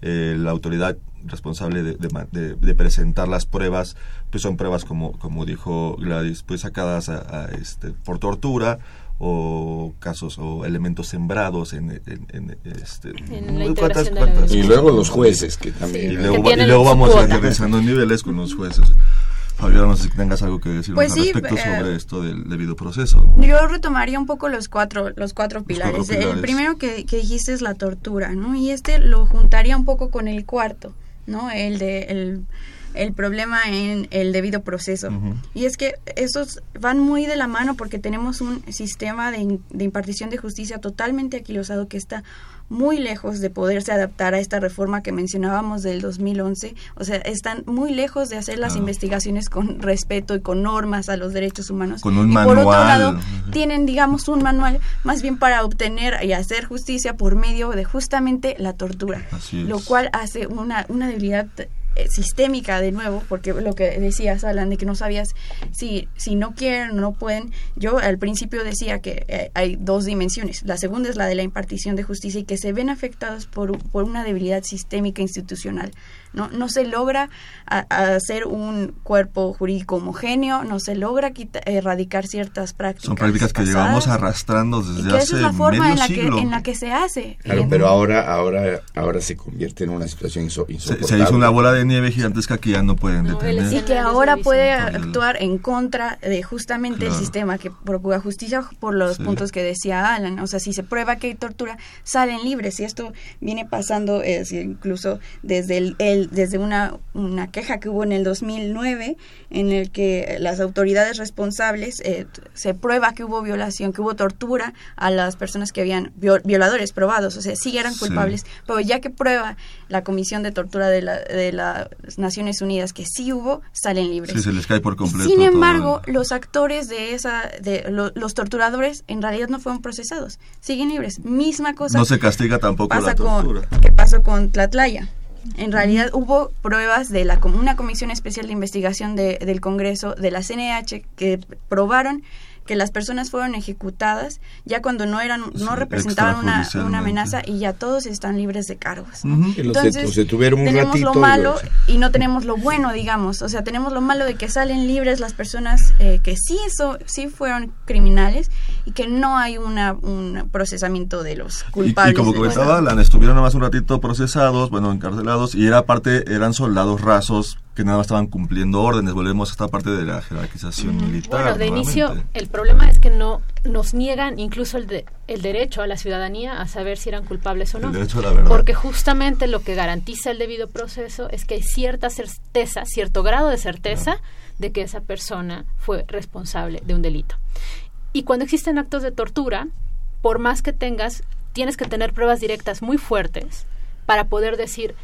eh, la autoridad responsable de, de, de, presentar las pruebas pues son pruebas como, como dijo Gladys, pues sacadas a este, por tortura o casos o elementos sembrados en, en, en este en ¿cuántas, cuántas, y luego los jueces que también sí, y luego, y luego vamos regresando niveles con los jueces Fabiola, no sé si tengas algo que decir pues al sí, respecto eh, sobre esto del debido proceso. Yo retomaría un poco los cuatro, los cuatro pilares. cuatro pilares. El primero que, que, dijiste es la tortura, ¿no? Y este lo juntaría un poco con el cuarto, ¿no? El de el, el problema en el debido proceso. Uh -huh. Y es que esos van muy de la mano porque tenemos un sistema de, de impartición de justicia totalmente aquilosado que está muy lejos de poderse adaptar a esta reforma que mencionábamos del 2011. O sea, están muy lejos de hacer las Ah. investigaciones con respeto y con normas a los derechos humanos. Con un y por otro manual. lado, tienen, digamos, un manual más bien para obtener y hacer justicia por medio de justamente la tortura. Así es. Lo cual hace una, una debilidad eh, sistémica de nuevo, porque lo que decías, Alan, de que no sabías si, si no quieren o no pueden. Yo al principio decía que eh, hay dos dimensiones. La segunda es la de la impartición de justicia y que se ven afectados por, por una debilidad sistémica institucional. No, no se logra a, a hacer un cuerpo jurídico homogéneo, no se logra quita, erradicar ciertas prácticas. Son prácticas que pasadas, llevamos arrastrando desde y que hace esa es la forma medio en la, siglo. que, en la que se hace. Claro, En- pero ahora, ahora, ahora se convierte en una situación inso- insoportable. se hizo una bola de nieve gigantesca que ya no pueden No, detener. y que ahora puede actuar en contra de justamente Claro. el sistema que procura justicia por los Sí. puntos que decía Alan. O sea, si se prueba que hay tortura, salen libres. Y esto viene pasando eh, sí, incluso desde, el, el- desde una, una queja que hubo en el 2009 en el que las autoridades responsables eh, se prueba que hubo violación, que hubo tortura a las personas que habían viol- violadores probados. O sea, sí eran Sí. culpables, pero ya que prueba la Comisión de Tortura de, la, de las Naciones Unidas que sí hubo, salen libres. Sí, se les cae por completo. Sin embargo, los actores de esa, de lo- los torturadores en realidad no fueron procesados, siguen libres. Misma cosa no se castiga tampoco la tortura. con que pasó con Tlatlaya. En realidad hubo pruebas de la una comisión especial de investigación de- del Congreso de la CNH que probaron que las personas fueron ejecutadas ya cuando no eran Sí, no representaban una, una amenaza y ya todos están libres de cargos. Que los Entonces, los detuvieron un tenemos ratito lo y malo y no tenemos lo bueno, digamos. O sea, tenemos lo malo de que salen libres las personas eh, que sí, eso, sí fueron criminales y que no hay una, un procesamiento de los culpables. y como comentaba Alan, estuvieron nada más un ratito procesados, bueno, encarcelados, y era aparte, eran soldados rasos que nada más estaban cumpliendo órdenes. Volvemos a esta parte de la jerarquización militar. Bueno, de nuevamente. inicio, el problema es que no nos niegan incluso el, de- el derecho a la ciudadanía a saber si eran culpables o no. El derecho a la verdad. Porque justamente lo que garantiza el debido proceso es que hay cierta certeza, cierto grado de certeza de que esa persona fue responsable de un delito. Y cuando existen actos de tortura, por más que tengas, tienes que tener pruebas directas muy fuertes para poder decir,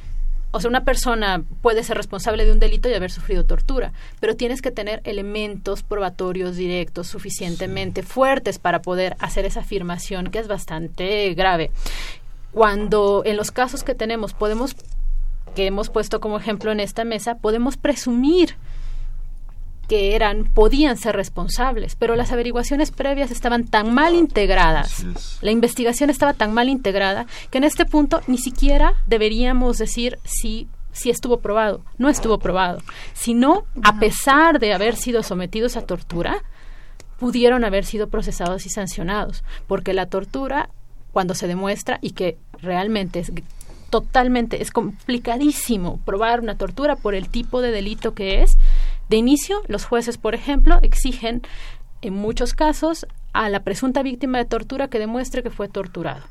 o sea, una persona puede ser responsable de un delito y haber sufrido tortura, pero tienes que tener elementos probatorios directos suficientemente fuertes para poder hacer esa afirmación que es bastante grave. Cuando en los casos que tenemos podemos que hemos puesto como ejemplo en esta mesa, podemos presumir que eran podían ser responsables, pero las averiguaciones previas estaban tan mal integradas, la investigación estaba tan mal integrada que en este punto ni siquiera deberíamos decir si si estuvo probado, no estuvo probado, sino a pesar de haber sido sometidos a tortura, pudieron haber sido procesados y sancionados, porque la tortura cuando se demuestra y que realmente es totalmente es complicadísimo probar una tortura por el tipo de delito que es. De inicio, los jueces, por ejemplo, exigen en muchos casos, a la presunta víctima de tortura que demuestre que fue torturado.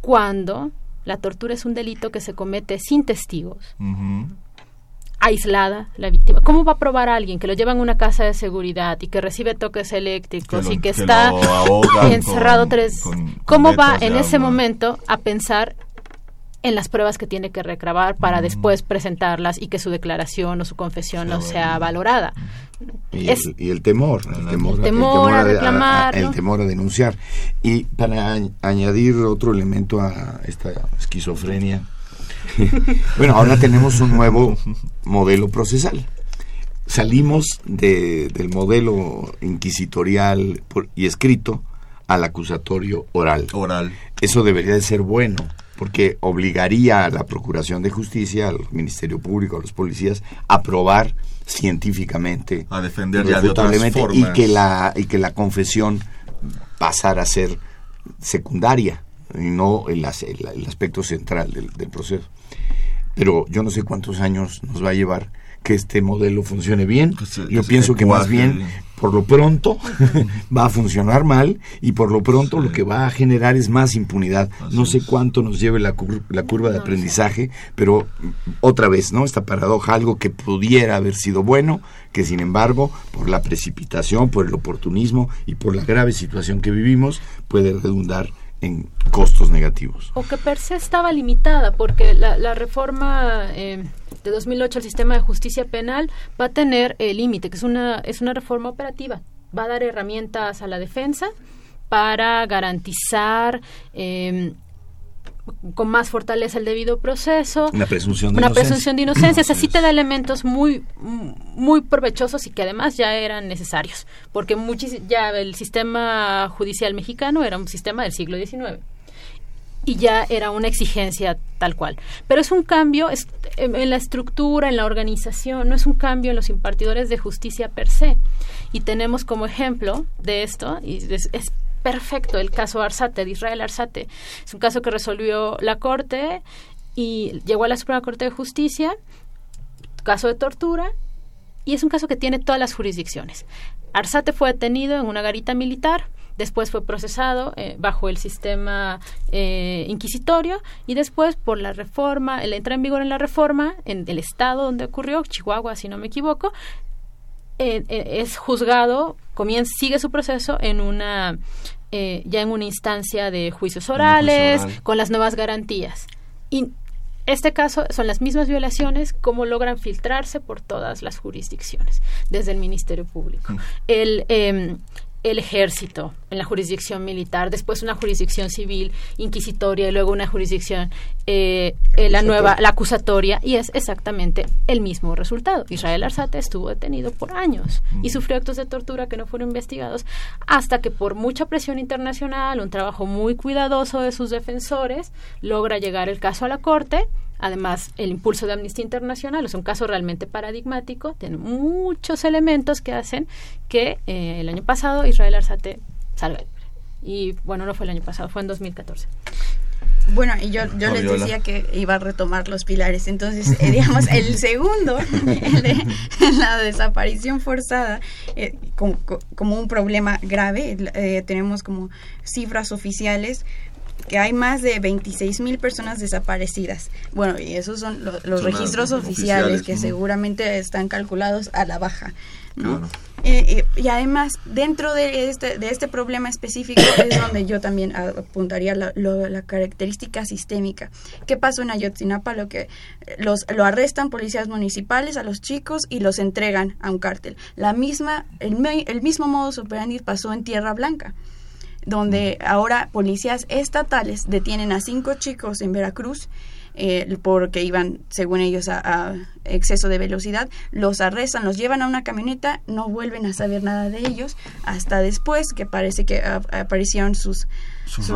Cuando la tortura es un delito que se comete sin testigos, aislada la víctima. ¿Cómo va a probar a alguien que lo lleva en una casa de seguridad y que recibe toques eléctricos y que, está encerrado tres... ¿Cómo va en ese momento a pensar en las pruebas que tiene que recabar para después presentarlas y que su declaración o su confesión no sea valorada. Y, el, temor, el temor, a reclamar, el temor a denunciar. Y para añadir otro elemento a esta esquizofrenia, bueno, ahora tenemos un nuevo modelo procesal. Salimos de, del modelo inquisitorial y escrito al acusatorio oral. Oral. Eso debería de ser bueno porque obligaría a la Procuración de Justicia, al Ministerio Público, a los policías, a probar científicamente, a defender ya de y que la y que la confesión pasara a ser secundaria y no el, el, aspecto central del, del, proceso. Pero yo no sé cuántos años nos va a llevar que este modelo funcione bien. Yo pienso que más bien, por lo pronto, va a funcionar mal y por lo pronto lo que va a generar es más impunidad. no sé cuánto nos lleve la, la curva de aprendizaje, pero otra vez, ¿no? Esta paradoja, algo que pudiera haber sido bueno, que sin embargo, por la precipitación, por el oportunismo y por la grave situación que vivimos, puede redundar costos negativos. O que per se estaba limitada, porque la, reforma eh, de 2008 al sistema de justicia penal va a tener el límite, que es una, es una reforma operativa. Va a dar herramientas a la defensa para garantizar eh, con más fortaleza el debido proceso. Una presunción de una inocencia. presunción de inocencia. Así te da elementos muy, muy provechosos y que además ya eran necesarios, porque ya el sistema judicial mexicano era un sistema del siglo XIX y ya era una exigencia tal cual. Pero es un cambio en la estructura, en la organización, no es un cambio en los impartidores de justicia per se. Y tenemos como ejemplo de esto, y es perfecto el caso Arsate, de Israel Arsate. Es un caso que resolvió la Corte y llegó a la Suprema Corte de Justicia, caso de tortura, y es un caso que tiene todas las jurisdicciones. Arsate fue detenido en una garita militar, después fue procesado eh, bajo el sistema eh, inquisitorio y después por la reforma, el entra en vigor en la reforma en el estado donde ocurrió, Chihuahua si no me equivoco, eh, es juzgado, comienza, sigue su proceso en una eh, ya en una instancia de juicios orales, con las nuevas garantías. Y este caso son las mismas violaciones como logran filtrarse por todas las jurisdicciones, desde el Ministerio Público. Mm. El, em, el ejército en la jurisdicción militar, después una jurisdicción civil inquisitoria y luego una jurisdicción eh, eh, la nueva la acusatoria y es exactamente el mismo resultado. Israel Arzate estuvo detenido por años y sufrió actos de tortura que no fueron investigados hasta que por mucha presión internacional, un trabajo muy cuidadoso de sus defensores, logra llegar el caso a la corte Además, el impulso de Amnistía Internacional es un caso realmente paradigmático, tiene muchos elementos que hacen que eh, el año pasado Israel Arzate salga. Y bueno, no fue el año pasado, fue en 2014. Bueno, y yo, yo les decía que iba a retomar los pilares. Entonces, eh, digamos, el segundo, de, la desaparición forzada, eh, como, como, un problema grave, tenemos como cifras oficiales que hay más de 26 mil personas desaparecidas. Bueno, y esos son los registros oficiales, que seguramente están calculados a la baja. ¿no? Eh, eh, y además, dentro de este, de este problema específico es donde yo también apuntaría la, la característica sistémica. ¿Qué pasó en Ayotzinapa? Lo que los lo arrestan policías municipales a los chicos y los entregan a un cártel. La misma, el, el mismo modo operandi pasó en Tierra Blanca donde ahora policías estatales detienen a cinco chicos en Veracruz eh, porque iban, según ellos, a, exceso de velocidad, los arrestan, los llevan a una camioneta, no vuelven a saber nada de ellos, hasta después que parece que aparecieron sus, sus,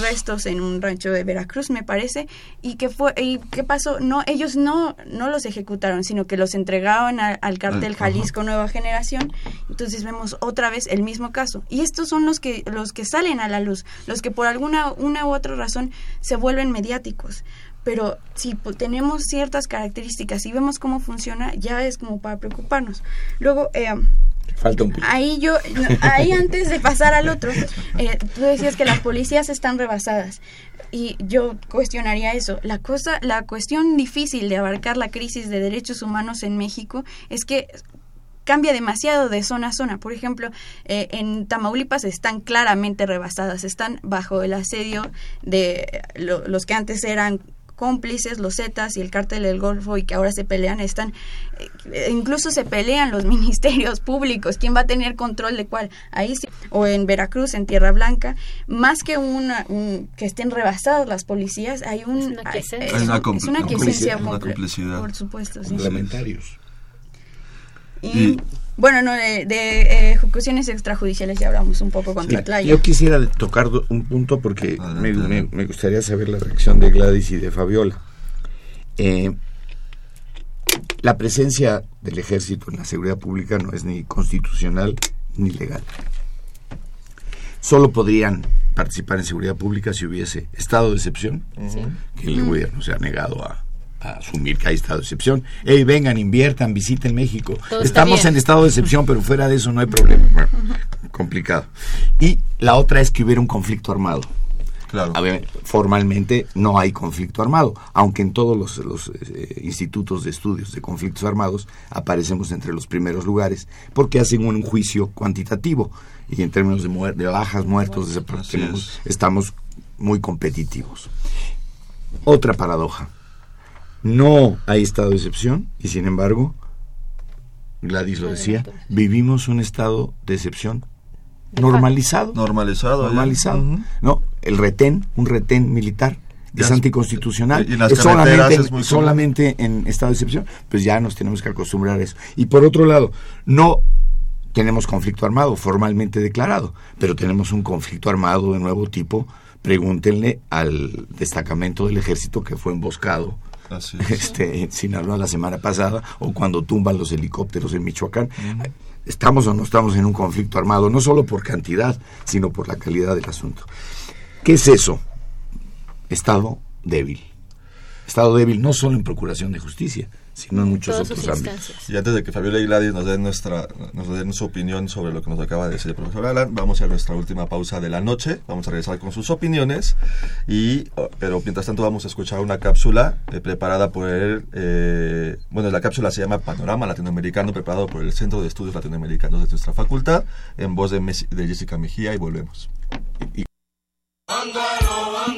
restos. en un rancho de Veracruz, me parece, y que fue, y qué pasó, no, ellos no, no los ejecutaron, sino que los entregaron al cartel Jalisco Nueva Generación, entonces vemos otra vez el mismo caso, y estos son los que, los que salen a la luz, los que por alguna una u otra razón se vuelven mediáticos. Pero si tenemos ciertas características y vemos cómo funciona, ya es como para preocuparnos. Luego, eh, Falta un Ahí yo, ahí antes de pasar al otro, eh, tú decías que las policías están rebasadas y yo cuestionaría eso. La cosa, la cuestión difícil de abarcar la crisis de derechos humanos en México es que cambia demasiado de zona a zona. Por ejemplo, eh, en Tamaulipas están claramente rebasadas, están bajo el asedio de los que antes eran cómplices, los Zetas y el cártel del Golfo y que ahora se pelean, están, eh, incluso se pelean los ministerios públicos, quién va a tener control de cuál, ahí sí, o en Veracruz, en Tierra Blanca, más que una, que estén rebasadas las policías, hay un... Es una, es una, complicidad. Por supuesto, sí. Complementarios. Y, bueno, no, de, de ejecuciones extrajudiciales ya hablamos un poco contra sí, Yo quisiera tocar un punto porque me, gustaría saber la reacción de Gladys y de Fabiola. Eh, la presencia del ejército en la seguridad pública no es ni constitucional ni legal. Solo podrían participar en seguridad pública si hubiese estado de excepción, que el gobierno se ha negado a, asumir que hay estado de excepción. Hey, vengan, inviertan, visiten México. Estamos en estado de excepción, pero fuera de eso no hay problema. complicado. Y la otra es que hubiera un conflicto armado. Claro. formalmente no hay conflicto armado, aunque en todos los, eh, institutos de estudios de conflictos armados aparecemos entre los primeros lugares porque hacen un, juicio cuantitativo y en términos de, de bajas, muertos, estamos muy competitivos. Otra paradoja no hay estado de excepción y sin embargo, Gladys lo decía, vivimos un estado de excepción normalizado. Normalizado. Normalizado. No, el retén, un retén militar es anticonstitucional. es solamente, solamente en estado de excepción, pues ya nos tenemos que acostumbrar a eso. Y por otro lado, no tenemos conflicto armado formalmente declarado, pero tenemos un conflicto armado de nuevo tipo. Pregúntenle al destacamento del ejército que fue emboscado este, en Sinaloa la semana pasada, o cuando tumban los helicópteros en Michoacán. Estamos o no estamos en un conflicto armado, no solo por cantidad, sino por la calidad del asunto. ¿Qué es eso? Estado débil. Estado débil no solo en procuración de justicia, sino en muchos otros ámbitos. Y antes de que Fabiola y Gladys nos den, nuestra, nos den su opinión sobre lo que nos acaba de decir el profesor Alan, vamos a nuestra última pausa de la noche, vamos a regresar con sus opiniones, y, oh, pero mientras tanto vamos a escuchar una cápsula eh, preparada por el, eh, bueno, la cápsula se llama Panorama Latinoamericano, preparado por el Centro de Estudios Latinoamericanos de nuestra facultad, en voz de, de Jessica Mejía, y volvemos. Y, Muy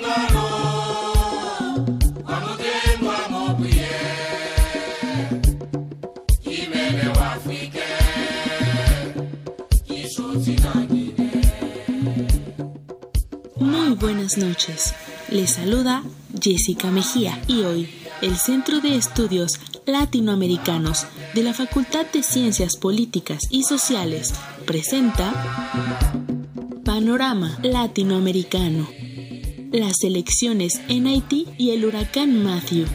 buenas noches. Les saluda Jessica Mejía y hoy el Centro de Estudios Latinoamericanos de la Facultad de Ciencias Políticas y Sociales presenta Panorama Latinoamericano. Las elecciones en Haití y el huracán Matthew.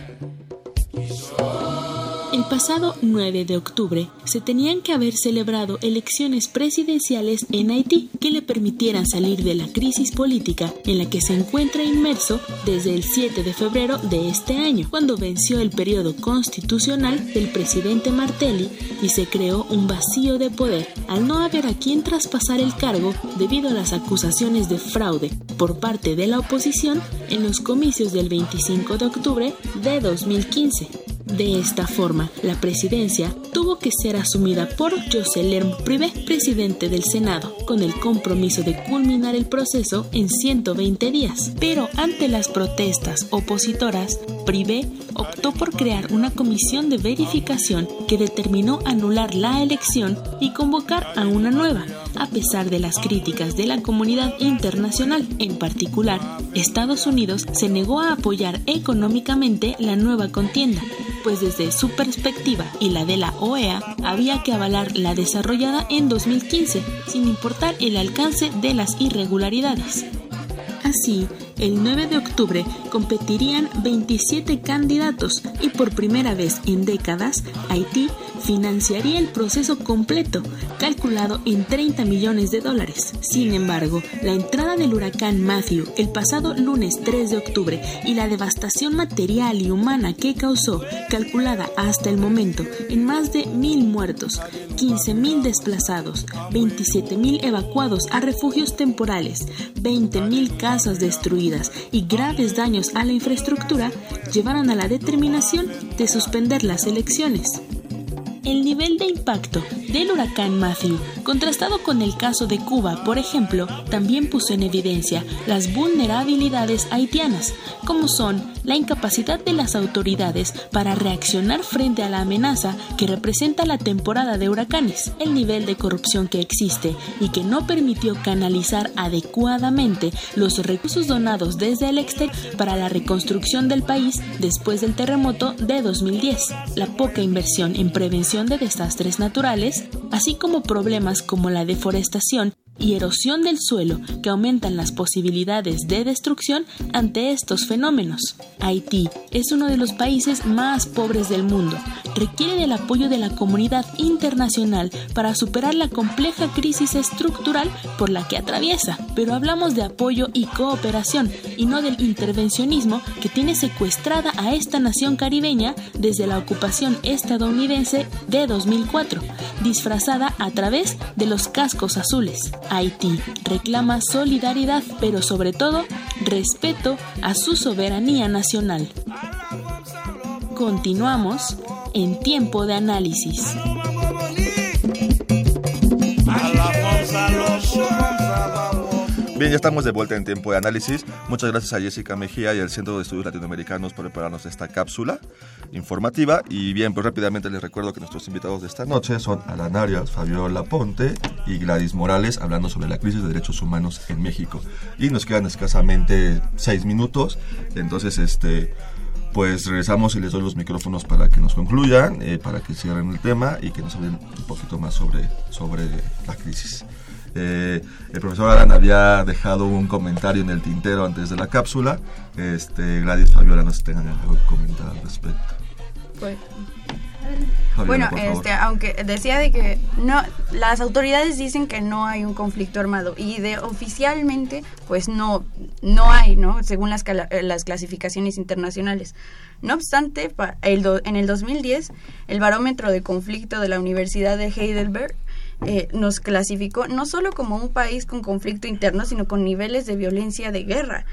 El pasado 9 de octubre se tenían que haber celebrado elecciones presidenciales en Haití que le permitieran salir de la crisis política en la que se encuentra inmerso desde el 7 de febrero de este año, cuando venció el periodo constitucional del presidente Martelli y se creó un vacío de poder al no haber a quien traspasar el cargo debido a las acusaciones de fraude por parte de la oposición en los comicios del 25 de octubre de 2015. De esta forma, la presidencia tuvo que ser asumida por Jocelyn Privé, presidente del Senado, con el compromiso de culminar el proceso en 120 días. Pero ante las protestas opositoras, Privé optó por crear una comisión de verificación que determinó anular la elección y convocar a una nueva, a pesar de las críticas de la comunidad internacional. En particular, Estados Unidos se negó a apoyar económicamente la nueva contienda pues desde su perspectiva y la de la OEA había que avalar la desarrollada en 2015, sin importar el alcance de las irregularidades. Así, el 9 de octubre competirían 27 candidatos y por primera vez en décadas, Haití financiaría el proceso completo, calculado en 30 millones de dólares. Sin embargo, la entrada del huracán Matthew el pasado lunes 3 de octubre y la devastación material y humana que causó, calculada hasta el momento en más de mil muertos, 15.000 desplazados, 27.000 evacuados a refugios temporales, 20.000 casas destruidas y graves daños a la infraestructura, llevaron a la determinación de suspender las elecciones. El nivel de impacto del huracán Matthew, contrastado con el caso de Cuba, por ejemplo, también puso en evidencia las vulnerabilidades haitianas, como son la incapacidad de las autoridades para reaccionar frente a la amenaza que representa la temporada de huracanes, el nivel de corrupción que existe y que no permitió canalizar adecuadamente los recursos donados desde el exterior para la reconstrucción del país después del terremoto de 2010, la poca inversión en prevención de desastres naturales, así como problemas como la deforestación y erosión del suelo que aumentan las posibilidades de destrucción ante estos fenómenos. Haití es uno de los países más pobres del mundo. Requiere del apoyo de la comunidad internacional para superar la compleja crisis estructural por la que atraviesa. Pero hablamos de apoyo y cooperación y no del intervencionismo que tiene secuestrada a esta nación caribeña desde la ocupación estadounidense de 2004, disfrazada a través de los cascos azules. Haití reclama solidaridad, pero sobre todo respeto a su soberanía nacional. Continuamos en tiempo de análisis. Bien, ya estamos de vuelta en tiempo de análisis. Muchas gracias a Jessica Mejía y al Centro de Estudios Latinoamericanos por prepararnos esta cápsula informativa. Y bien, pues rápidamente les recuerdo que nuestros invitados de esta noche son Alan Arias, Fabiola Ponte y Gladys Morales, hablando sobre la crisis de derechos humanos en México. Y nos quedan escasamente seis minutos, entonces este pues regresamos y les doy los micrófonos para que nos concluyan, eh, para que cierren el tema y que nos hablen un poquito más sobre, sobre la crisis. Eh, el profesor Aran había dejado un comentario en el tintero antes de la cápsula. Este, Gladys Fabiola nos tengan algo que comentar al respecto. Pues, bueno, este, aunque decía de que no, las autoridades dicen que no hay un conflicto armado y de oficialmente, pues no, no hay, ¿no? Según las, las clasificaciones internacionales. No obstante, el en el 2010, el barómetro de conflicto de la Universidad de Heidelberg eh, nos clasificó no solo como un país con conflicto interno, sino con niveles de violencia de guerra.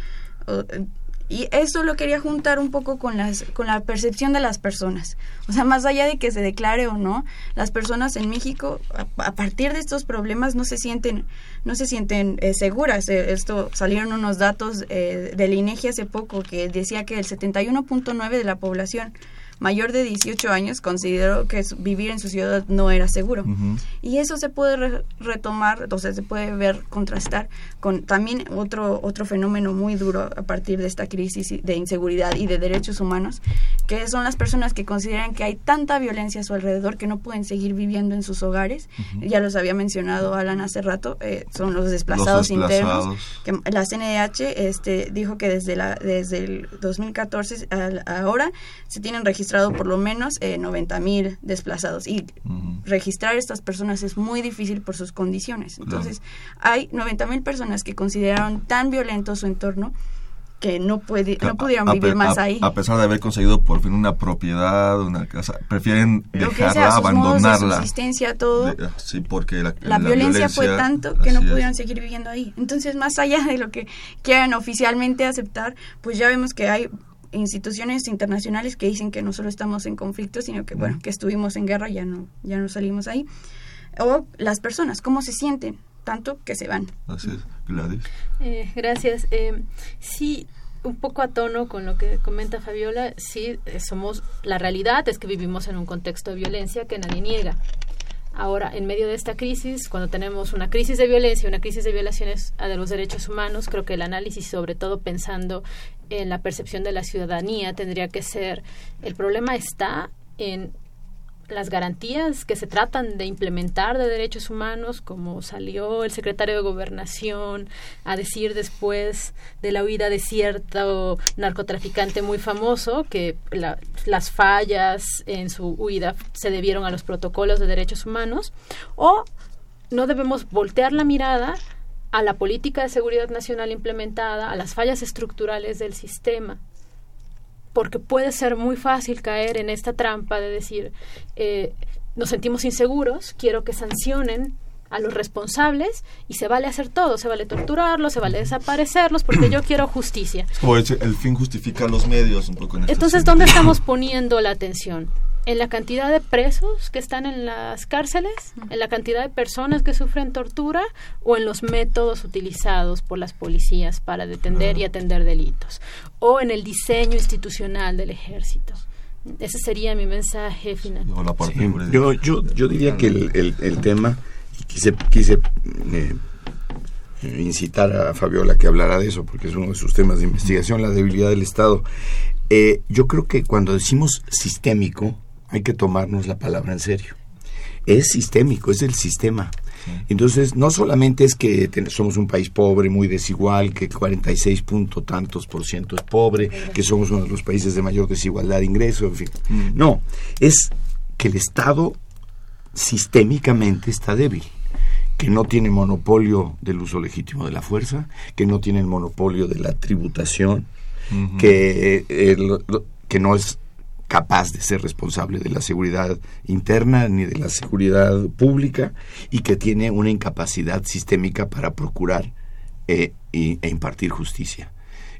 Y eso lo quería juntar un poco con, las, con la percepción de las personas. O sea, más allá de que se declare o no, las personas en México, a, partir de estos problemas, no se sienten, no se sienten eh, seguras. Eh, esto salieron unos datos eh, del INEGI hace poco que decía que el 71.9 de la población mayor de 18 años consideró que vivir en su ciudad no era seguro. Y eso se puede retomar, entonces se puede ver, contrastar con también otro, otro fenómeno muy duro a partir de esta crisis de inseguridad y de derechos humanos, que son las personas que consideran que hay tanta violencia a su alrededor que no pueden seguir viviendo en sus hogares. Ya los había mencionado Alan hace rato, eh, son los desplazados, internos. Que la CNDH este, dijo que desde, la, desde el 2014 a ahora se tienen registrados por lo menos eh, 90 mil desplazados y registrar a estas personas es muy difícil por sus condiciones. Entonces, hay 90 mil personas que consideraron tan violento su entorno que no puede no pudieron vivir más ahí. A pesar de haber conseguido por fin una propiedad, una casa, prefieren dejarla, abandonarla. subsistencia, todo. Ah, sí, porque la, la, violencia, fue tanto que no pudieron seguir viviendo ahí. Entonces, más allá de lo que quieran oficialmente aceptar, pues ya vemos que hay instituciones internacionales que dicen que no solo estamos en conflicto, sino que, bueno, que estuvimos en guerra, ya no, ya no salimos ahí. O las personas, cómo se sienten, tanto que se van. Así Gladys. Eh, gracias. Eh, sí, un poco a tono con lo que comenta Fabiola, sí, eh, somos, la realidad es que vivimos en un contexto de violencia que nadie niega. Ahora, en medio de esta crisis, cuando tenemos una crisis de violencia, una crisis de violaciones a los derechos humanos, creo que el análisis, sobre todo pensando en la percepción de la ciudadanía, tendría que ser, el problema está en las garantías que se tratan de implementar de derechos humanos, como salió el secretario de Gobernación a decir después de la huida de cierto narcotraficante muy famoso, que las fallas en su huida se debieron a los protocolos de derechos humanos, o no debemos voltear la mirada a la política de seguridad nacional implementada, a las fallas estructurales del sistema porque puede ser muy fácil caer en esta trampa de decir, eh, nos sentimos inseguros, quiero que sancionen a los responsables y se vale hacer todo, se vale torturarlos, se vale desaparecerlos porque yo quiero justicia. O el fin justifica los medios un poco. En este Entonces, ¿dónde estamos poniendo la atención? En la cantidad de presos que están en las cárceles, en la cantidad de personas que sufren tortura o en los métodos utilizados por las policías para detener y atender delitos o en el diseño institucional del ejército. Ese sería mi mensaje final. yo, yo, yo diría que el, el, tema, quise, quise eh, incitar a Fabiola que hablara de eso, porque es uno de sus temas de investigación, la debilidad del Estado. Eh, yo creo que cuando decimos sistémico, hay que tomarnos la palabra en serio. Es sistémico, es el sistema. Entonces, no solamente es que somos un país pobre, muy desigual, que 46 punto tantos por ciento es pobre, que somos uno de los países de mayor desigualdad de ingresos, en fin. Mm. No, es que el Estado sistémicamente está débil que no tiene monopolio del uso legítimo de la fuerza, que no tiene el monopolio de la tributación, que, eh, que no es capaz de ser responsable de la seguridad interna ni de la seguridad pública y que tiene una incapacidad sistémica para procurar eh, e impartir justicia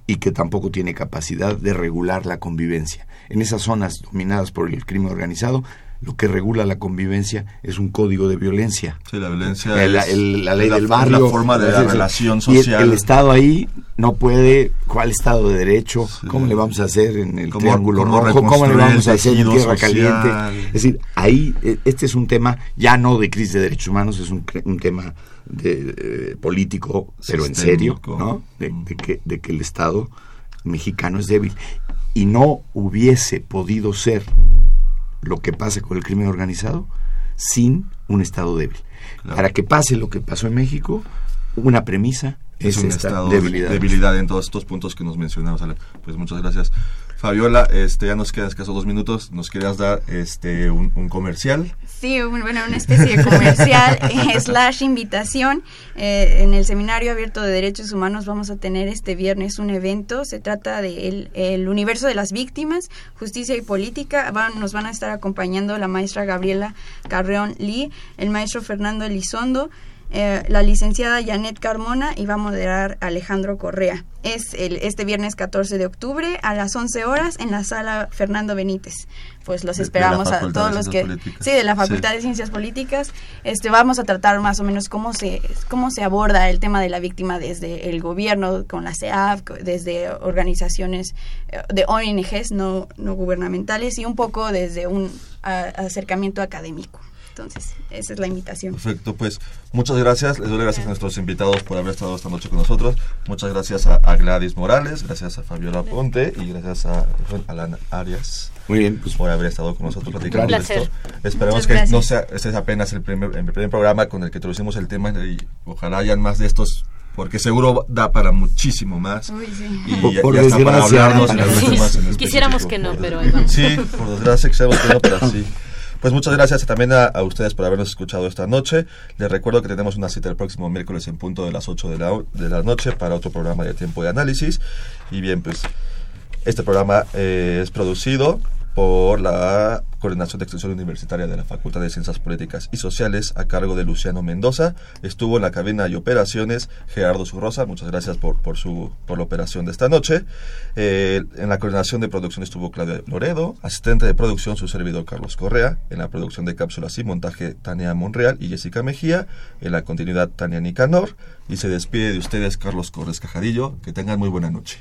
y que tampoco tiene capacidad de regular la convivencia. En esas zonas dominadas por el crimen organizado, lo que regula la convivencia es un código de violencia. Sí, la violencia la, ley del barrio. La forma de la relación social. Y el, Estado ahí no puede, ¿cuál Estado de Derecho? ¿Cómo le vamos a hacer en el Triángulo Rojo? ¿Cómo le vamos a hacer en Tierra Caliente? Es decir, ahí, e, este es un tema ya no de crisis de derechos humanos, es un, tema de, político, pero en serio, ¿no? de, que, de que el Estado mexicano es débil. Y no hubiese podido ser lo que pasa con el crimen organizado sin un Estado débil. Para que pase lo que pasó en México, una premisa es, es un estado debilidad. debilidad en todos estos puntos que nos mencionamos. Pues muchas gracias. Fabiola, este, ya nos quedan escasos dos minutos. ¿Nos querías dar este, un, comercial? Sí, bueno, una especie de comercial slash invitación. Eh, en el Seminario Abierto de Derechos Humanos vamos a tener este viernes un evento. Se trata del de el universo de las víctimas, justicia y política. nos van a estar acompañando la maestra Gabriela Carreón Lee, el maestro Fernando Elizondo, eh, la licenciada Janet Carmona y va a moderar Alejandro Correa. Es el, este viernes 14 de octubre a las 11 horas en la sala Fernando Benítez. Pues los esperamos a todos los que... Sí, de la Facultad de Ciencias Políticas. Este, vamos a tratar más o menos cómo se, cómo se aborda el tema de la víctima desde el gobierno, con la CEAF, desde organizaciones eh, de ONGs no, no gubernamentales y un poco desde un acercamiento académico. Entonces, esa es la invitación. Perfecto, pues muchas gracias. Les doy gracias a nuestros invitados por haber estado esta noche con nosotros. Muchas gracias a, Gladys Morales, gracias a Fabiola Ponte y gracias a Alan Arias. Muy bien, pues por haber estado con nosotros platicando de esto. Esperemos que no sea, este es apenas el primer, el primer programa con el que introducimos el tema y ojalá hayan más de estos porque seguro da para muchísimo más. Uy, sí. Y, por, desgracia, para hablarnos sí. Quisiéramos que no, pero ahí Sí, por desgracia quisiéramos que no, pero sí. Pues muchas gracias también a, ustedes por habernos escuchado esta noche. Les recuerdo que tenemos una cita el próximo miércoles en punto de las 8 de la, de la noche para otro programa de tiempo de análisis. Y bien, pues este programa eh, es producido por la Coordinación de Extensión Universitaria de la Facultad de Ciencias Políticas y Sociales a cargo de Luciano Mendoza. Estuvo en la cabina y operaciones Gerardo Zurrosa. Muchas gracias por, por, su, por la operación de esta noche. Eh, en la coordinación de producción estuvo Claudia Loredo. Asistente de producción su servidor Carlos Correa. En la producción de cápsulas y montaje Tania Monreal y Jessica Mejía. En la continuidad Tania Nicanor. Y se despide de ustedes Carlos Corres Cajadillo. Que tengan muy buena noche.